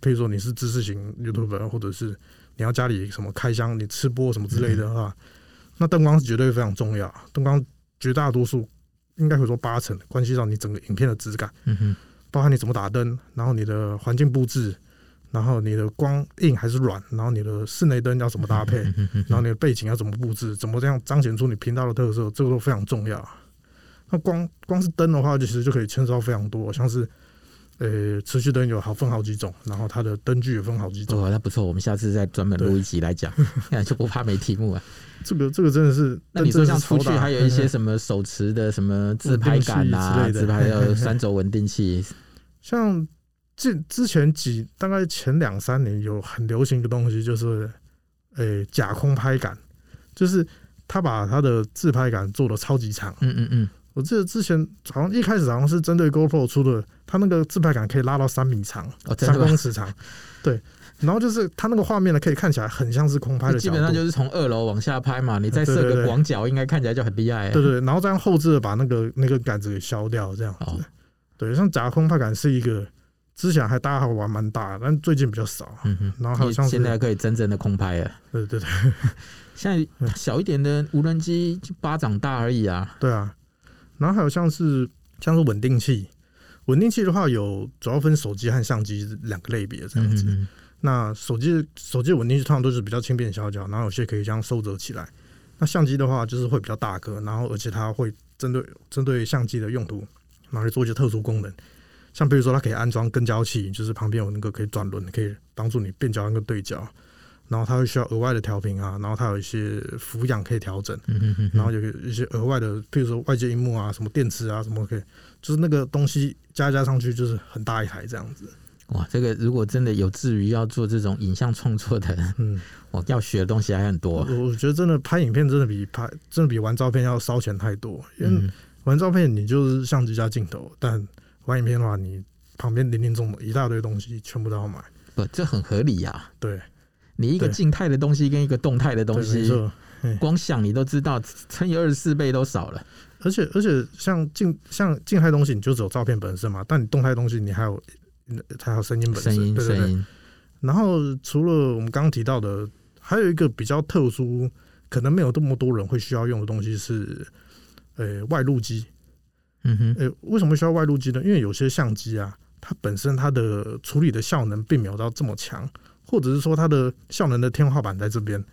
譬如说你是知识型 YouTuber，或者是你要家里什么开箱，你吃播什么之类的话。那灯光是绝对非常重要，灯光绝大多数应该会说八成关系到你整个影片的质感，嗯哼，包含你怎么打灯，然后你的环境布置，然后你的光硬还是软，然后你的室内灯要怎么搭配，然后你的背景要怎么布置，怎么这样彰显出你频道的特色，这个都非常重要。那光光是灯的话，就其实就可以牵涉到非常多，像是。呃、欸，持续灯有好分好几种，然后它的灯具也分好几种。哦，那不错，我们下次再专门录一集来讲，那 就不怕没题目啊。这个这个真的是，那你说像出去还有一些 什么手持的什么自拍杆啊，自拍的三轴稳定器。像这之前几大概前两三年有很流行的东西，就是呃、欸、假空拍杆，就是他把他的自拍杆做的超级长。嗯嗯嗯。我记得之前好像一开始好像是针对 GoPro 出的，它那个自拍杆可以拉到三米长，三公尺长，对。然后就是它那个画面呢，可以看起来很像是空拍的，基本上就是从二楼往下拍嘛。你再设个广角，应该看起来就很厉害。对对，然后这样后置的把那个那个杆子给削掉，这样子。对，像假空拍杆是一个之前还大家还玩蛮大，但最近比较少。嗯哼。然后还有像现在可以真正的空拍了。对对对。现在 小一点的无人机就巴掌大而已啊。对啊。然后还有像是像是稳定器，稳定器的话有主要分手机和相机两个类别这样子。嗯嗯，那手机手机稳定器通常都是比较轻便小巧，然后有些可以这样收折起来。那相机的话就是会比较大个，然后而且它会针对针对相机的用途，然后去做一些特殊功能。像比如说它可以安装跟焦器，就是旁边有那个可以转轮，可以帮助你变焦跟对焦。然后它会需要额外的调频啊，然后它有一些俯仰可以调整，然后有一些额外的，譬如说外接荧幕啊，什么电池啊，什么可以，就是那个东西加加上去就是很大一台这样子。哇，这个如果真的有志于要做这种影像创作的，嗯，我要学的东西还很多。我觉得真的拍影片真的比拍真的比玩照片要烧钱太多，因为玩照片你就是相机加镜头，但玩影片的话，你旁边零零总总一大堆东西全部都要买。不，这很合理呀、啊。对。你一个静态的东西跟一个动态的东西，光想你都知道，乘以二十四倍都少了。而且而且像静像静态东西，你就只有照片本身嘛。但你动态东西，你还有还有声音本身。声音对对对。然后除了我们刚刚提到的，还有一个比较特殊，可能没有这么多人会需要用的东西是，呃、欸，外录机。嗯哼。呃、欸，为什么需要外录机呢？因为有些相机啊，它本身它的处理的效能并没有到这么强。或者是说它的效能的天花板在这边，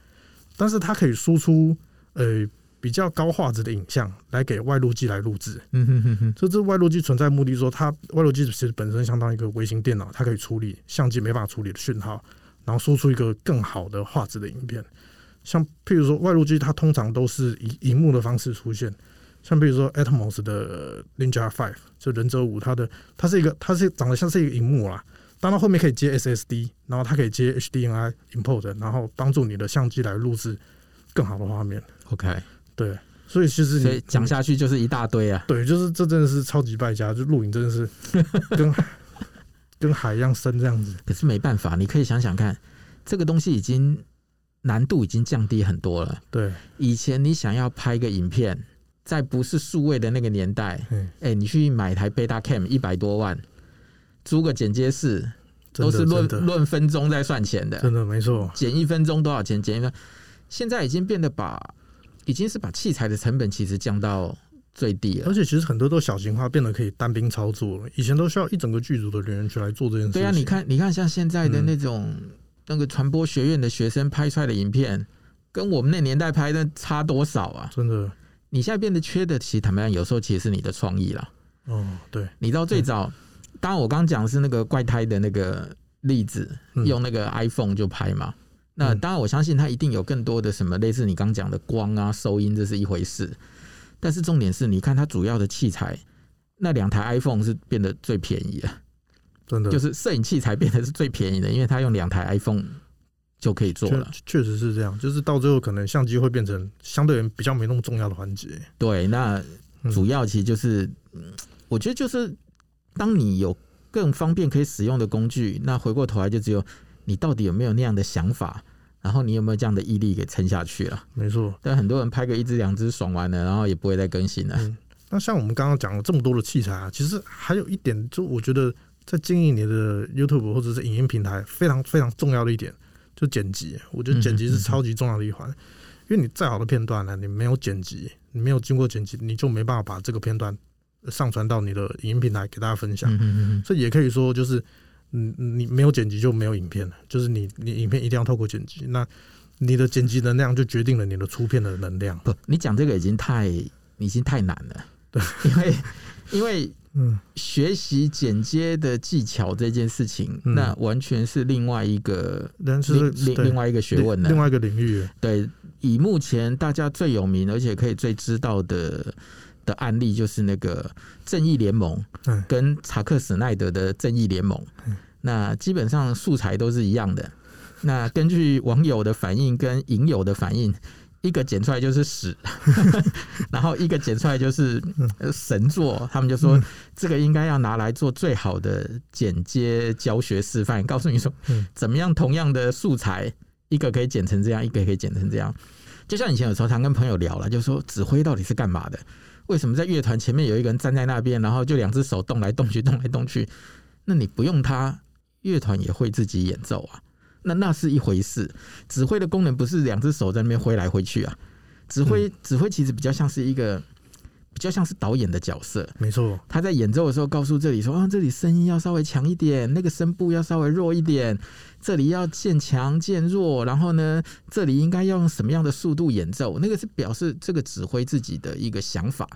但是它可以输出呃比较高画质的影像来给外录机来录制。嗯哼哼哼，这这外录机存在目的说，它外录机其实本身相当于一个微型电脑，它可以处理相机没办法处理的讯号，然后输出一个更好的画质的影片。像譬如说外录机，它通常都是以荧幕的方式出现，像比如说 Atomos 的 Ninja Five 就忍者五，它的它是一个它是长得像是一个荧幕啦。当它后面可以接 SSD，然后它可以接 HDMI import，然后帮助你的相机来录制更好的画面。OK，对，所以其实你讲下去就是一大堆啊。对，就是这真的是超级败家，就录影真的是 跟跟海一样深这样子。可是没办法，你可以想想看，这个东西已经难度已经降低很多了。对，以前你想要拍个影片，在不是数位的那个年代，哎、你去买台 Betacam 一百多万。租个剪接室都是论论分钟在算钱的，真的没错。剪一分钟多少钱？剪一分，现在已经变得把已经是把器材的成本其实降到最低了。而且其实很多都小型化，变得可以单兵操作了。以前都需要一整个剧组的人去来做这件事。对啊，你看，你看，像现在的那种、嗯、那个传播学院的学生拍出来的影片，跟我们那年代拍的差多少啊？真的，你现在变得缺的，其实坦白讲，有时候其实是你的创意了。哦，对，你知道最早，嗯、当然我刚刚讲的是那个怪胎的那个例子，嗯、用那个 iPhone 就拍嘛。那当然，我相信它一定有更多的什么类似你刚讲的光啊、收音，这是一回事。但是重点是，你看它主要的器材，那两台 iPhone 是变得最便宜的，真的就是摄影器材变得是最便宜的，因为它用两台 iPhone 就可以做了。确实是这样，就是到最后可能相机会变成相对人比较没那么重要的环节。对，那主要其实就是，嗯，我觉得就是当你有更方便可以使用的工具，那回过头来就只有。你到底有没有那样的想法？然后你有没有这样的毅力给撑下去了？没错，但很多人拍个一只两只爽完了，然后也不会再更新了。嗯，那像我们刚刚讲了这么多的器材啊，其实还有一点，就我觉得在经营你的 YouTube 或者是影音平台非常非常重要的一点，就剪辑。我觉得剪辑是超级重要的一环，嗯嗯嗯，因为你再好的片段呢，你没有剪辑，你没有经过剪辑，你就没办法把这个片段上传到你的影音平台给大家分享。嗯嗯嗯，所以也可以说就是。嗯，你没有剪辑就没有影片了，就是你你影片一定要透过剪辑，那你的剪辑能量就决定了你的出片的能量。不，你讲这个已经太已经太难了，对，因为因为 嗯，学习剪接的技巧这件事情，嗯、那完全是另外一个，另另另外一个学问了，另外一个领域。对，以目前大家最有名而且可以最知道的。的案例就是那个《正义联盟》跟查克·史奈德的《正义联盟》，那基本上素材都是一样的。那根据网友的反应跟影友的反应，一个剪出来就是屎，然后一个剪出来就是神作。他们就说这个应该要拿来做最好的剪接教学示范，告诉你说怎么样同样的素材，一个可以剪成这样，一个可以剪成这样。就像以前有时候常跟朋友聊了，就说指挥到底是干嘛的？为什么在乐团前面有一个人站在那边，然后就两只手动来动去，动来动去？那你不用他，乐团也会自己演奏啊。那那是一回事。指挥的功能不是两只手在那边挥来挥去啊。指挥指挥其实比较像是一个。比较像是导演的角色，没错。他在演奏的时候，告诉这里说：“啊，这里声音要稍微强一点，那个声部要稍微弱一点，这里要渐强渐弱。然后呢，这里应该要用什么样的速度演奏？那个是表示这个指挥自己的一个想法，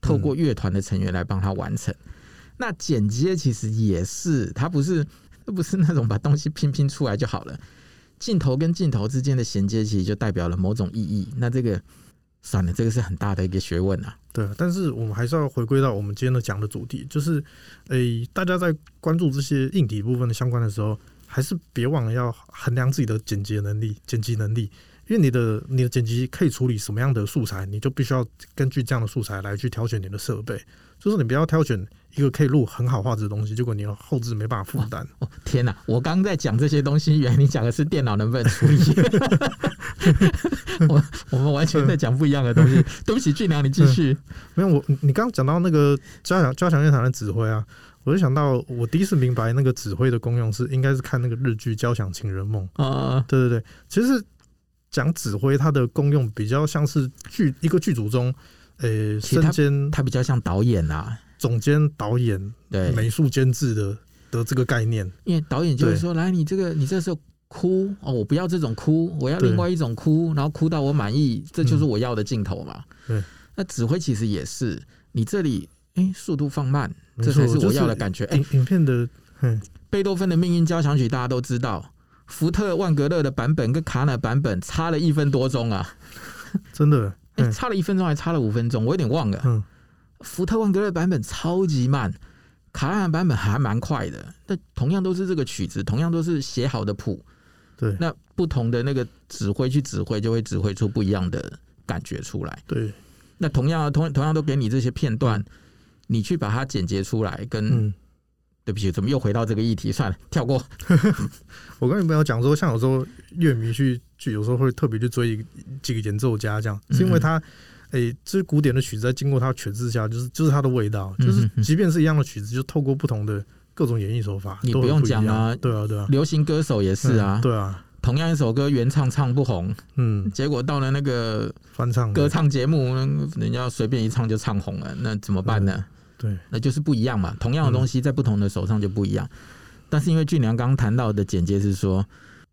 透过乐团的成员来帮他完成。嗯、那剪接其实也是，他不是，不是那种把东西拼拼出来就好了。镜头跟镜头之间的衔接，其实就代表了某种意义。那这个。”算了，这个是很大的一个学问啊。对，但是我们还是要回归到我们今天的讲的主题，就是，诶、大家在关注这些硬体部分的相关的时候，还是别忘了要衡量自己的剪辑能力、剪辑能力，因为你的你的剪辑可以处理什么样的素材，你就必须要根据这样的素材来去挑选你的设备。就是你不要挑选一个可以录很好画质的东西，结果你的后置没办法负担。哦，天哪！我刚刚在讲这些东西，原来你讲的是电脑能不能处理？我我们完全在讲不一样的东西。对不起，俊良，你继续。没有我，你刚刚讲到那个交响交响乐团的指挥啊，我就想到我第一次明白那个指挥的功用是应该是看那个日剧《交响情人梦》啊。对对对，其实讲指挥它的功用比较像是剧一个剧组中。呃，身兼它比较像导演啊，总监、导演、对美术监制的的这个概念。因为导演就会说：“来，你这个你这时候哭哦，我不要这种哭，我要另外一种哭，然后哭到我满意，这就是我要的镜头嘛。”对。那指挥其实也是，你这里哎，速度放慢，这才是我要的感觉。哎，影片的，贝多芬的命运交响曲大家都知道，福特万格勒的版本跟卡纳版本差了一分多钟啊，真的。哎，差了一分钟还差了五分钟，我有点忘了。嗯，福特万格的版本超级慢，卡拉的版本还蛮快的。但同样都是这个曲子，同样都是写好的谱，对，那不同的那个指挥去指挥，就会指挥出不一样的感觉出来。对，那同样同同样都给你这些片段，嗯、你去把它剪辑出来，跟、嗯、对不起，怎么又回到这个议题？算了，跳过。我跟你朋友讲说，像有时候乐迷去。去有时候会特别去追几个演奏家，这样是因为他，哎、欸，这古典的曲子在经过他诠释下，就是就是它的味道，就是即便是一样的曲子，就透过不同的各种演绎手法，你不用讲啊，对啊对啊，流行歌手也是啊，对啊，同样一首歌原唱唱不红，嗯，结果到了那个翻唱歌唱节目，人家随便一唱就唱红了，那怎么办呢？对，那就是不一样嘛。同样的东西在不同的手上就不一样。但是因为俊良刚刚谈到的简介是说，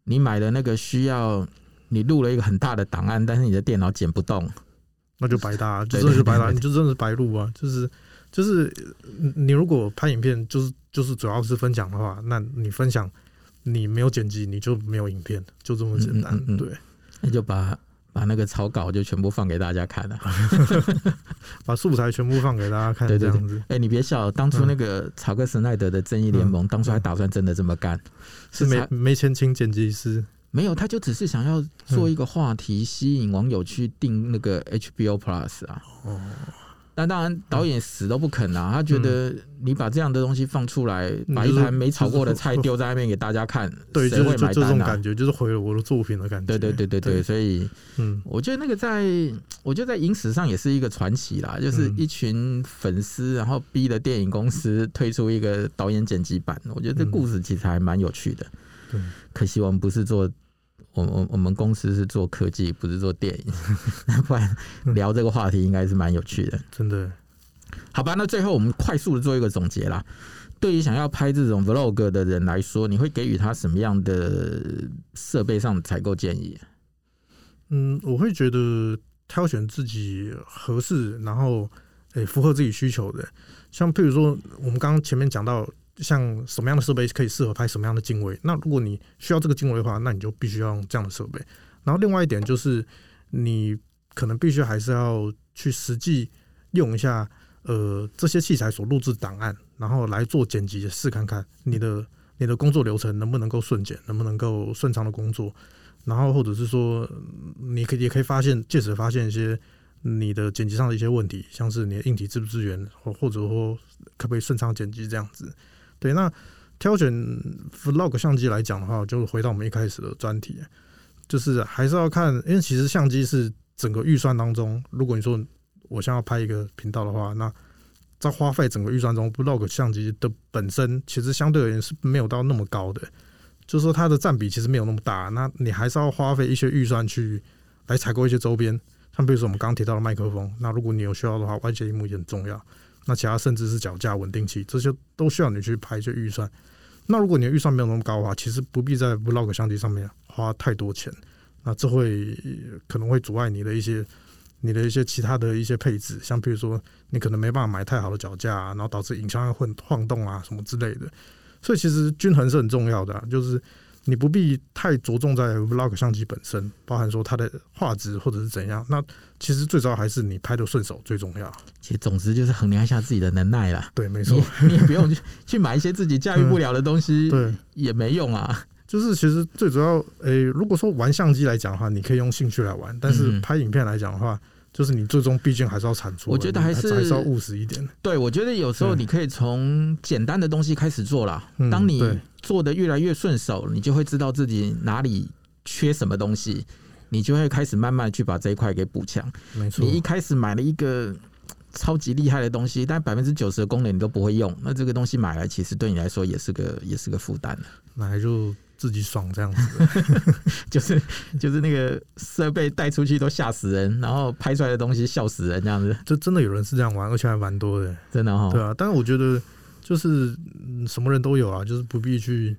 你买的那个需要你录了一个很大的档案，但是你的电脑剪不动，那就白搭，就真的是白搭，你就真的是白录啊，就是。就是你如果拍影片，就是就是主要是分享的话，那你分享你没有剪辑，你就没有影片，就这么简单。嗯嗯嗯对，那就把把那个草稿就全部放给大家看了，把素材全部放给大家看。对对对。哎、欸，你别笑，当初那个草克·史奈德的《正义联盟》，当初还打算真的这么干，是没没钱请剪辑师，没有，他就只是想要做一个话题，吸引网友去订那个 HBO Plus 啊。哦。那当然，导演死都不肯啊！他觉得你把这样的东西放出来，把一盘没炒过的菜丢在外面给大家看，对，谁会买单啊？这种感觉就是毁了我的作品的感觉。对对对对对，所以，嗯，我觉得那个在，我觉得在影史上也是一个传奇啦，就是一群粉丝，然后逼的电影公司推出一个导演剪辑版。我觉得这故事其实还蛮有趣的。对，可惜我们不是做。我我我们公司是做科技，不是做电影，不然聊这个话题应该是蛮有趣的。真的，好吧，那最后我们快速的做一个总结啦。对于想要拍这种 vlog 的人来说，你会给予他什么样的设备上的采购建议？嗯，我会觉得挑选自己合适，然后诶符合自己需求的，像譬如说我们刚刚前面讲到。像什么样的设备可以适合拍什么样的镜位？那如果你需要这个镜位的话，那你就必须要用这样的设备。然后另外一点就是，你可能必须还是要去实际用一下呃这些器材所录制档案，然后来做剪辑试看看你的你的工作流程能不能够顺剪，能不能够顺畅的工作。然后或者是说，你可以也可以发现，借此发现一些你的剪辑上的一些问题，像是你的硬体支不支援，或或者说可不可以顺畅剪辑这样子。对，那挑选 Vlog 相机来讲的话，就回到我们一开始的专题，就是还是要看，因为其实相机是整个预算当中，如果你说我想要拍一个频道的话，那在花费整个预算中，Vlog 相机的本身其实相对而言是没有到那么高的，就是说它的占比其实没有那么大，那你还是要花费一些预算去来采购一些周边，像比如说我们刚刚提到的麦克风，那如果你有需要的话，外接萤幕也很重要。那其他甚至是脚架、稳定器，这些都需要你去排一些预算。那如果你的预算没有那么高的话，其实不必在 Vlog 相机上面花太多钱。那这会可能会阻碍你的一些、你的一些其他的一些配置，像比如说你可能没办法买太好的脚架，然后导致影像会晃动啊什么之类的。所以其实均衡是很重要的，就是。你不必太着重在 Vlog 相机本身，包含说它的画质或者是怎样。那其实最主要还是你拍的顺手最重要。其实总之就是衡量一下自己的能耐啦。对，没错，你也不用去去买一些自己驾驭不了的东西，对，也没用啊。就是其实最主要，诶、欸，如果说玩相机来讲的话，你可以用兴趣来玩；但是拍影片来讲的话，就是你最终毕竟还是要产出。我觉得还是还是要务实一点。对，我觉得有时候你可以从简单的东西开始做啦。当你做的越来越顺手，你就会知道自己哪里缺什么东西，你就会开始慢慢去把这一块给补强。没错，你一开始买了一个超级厉害的东西，但百分之九十的功能你都不会用，那这个东西买来其实对你来说也是个也是个负担。买来就自己爽这样子，就是就是那个设备带出去都吓死人，然后拍出来的东西笑死人这样子。就真的有人是这样玩，而且还蛮多的，真的哈。对啊，但是我觉得。就是什么人都有啊，就是不必去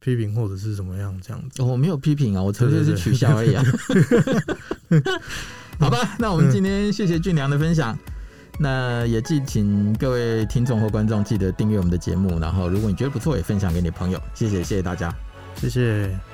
批评或者是怎么样这样子。我没有批评啊，我纯粹是取笑而已啊。好吧，那我们今天谢谢俊良的分享。嗯、那也敬请各位听众或观众记得订阅我们的节目，然后如果你觉得不错，也分享给你朋友。谢谢，谢谢大家，谢谢。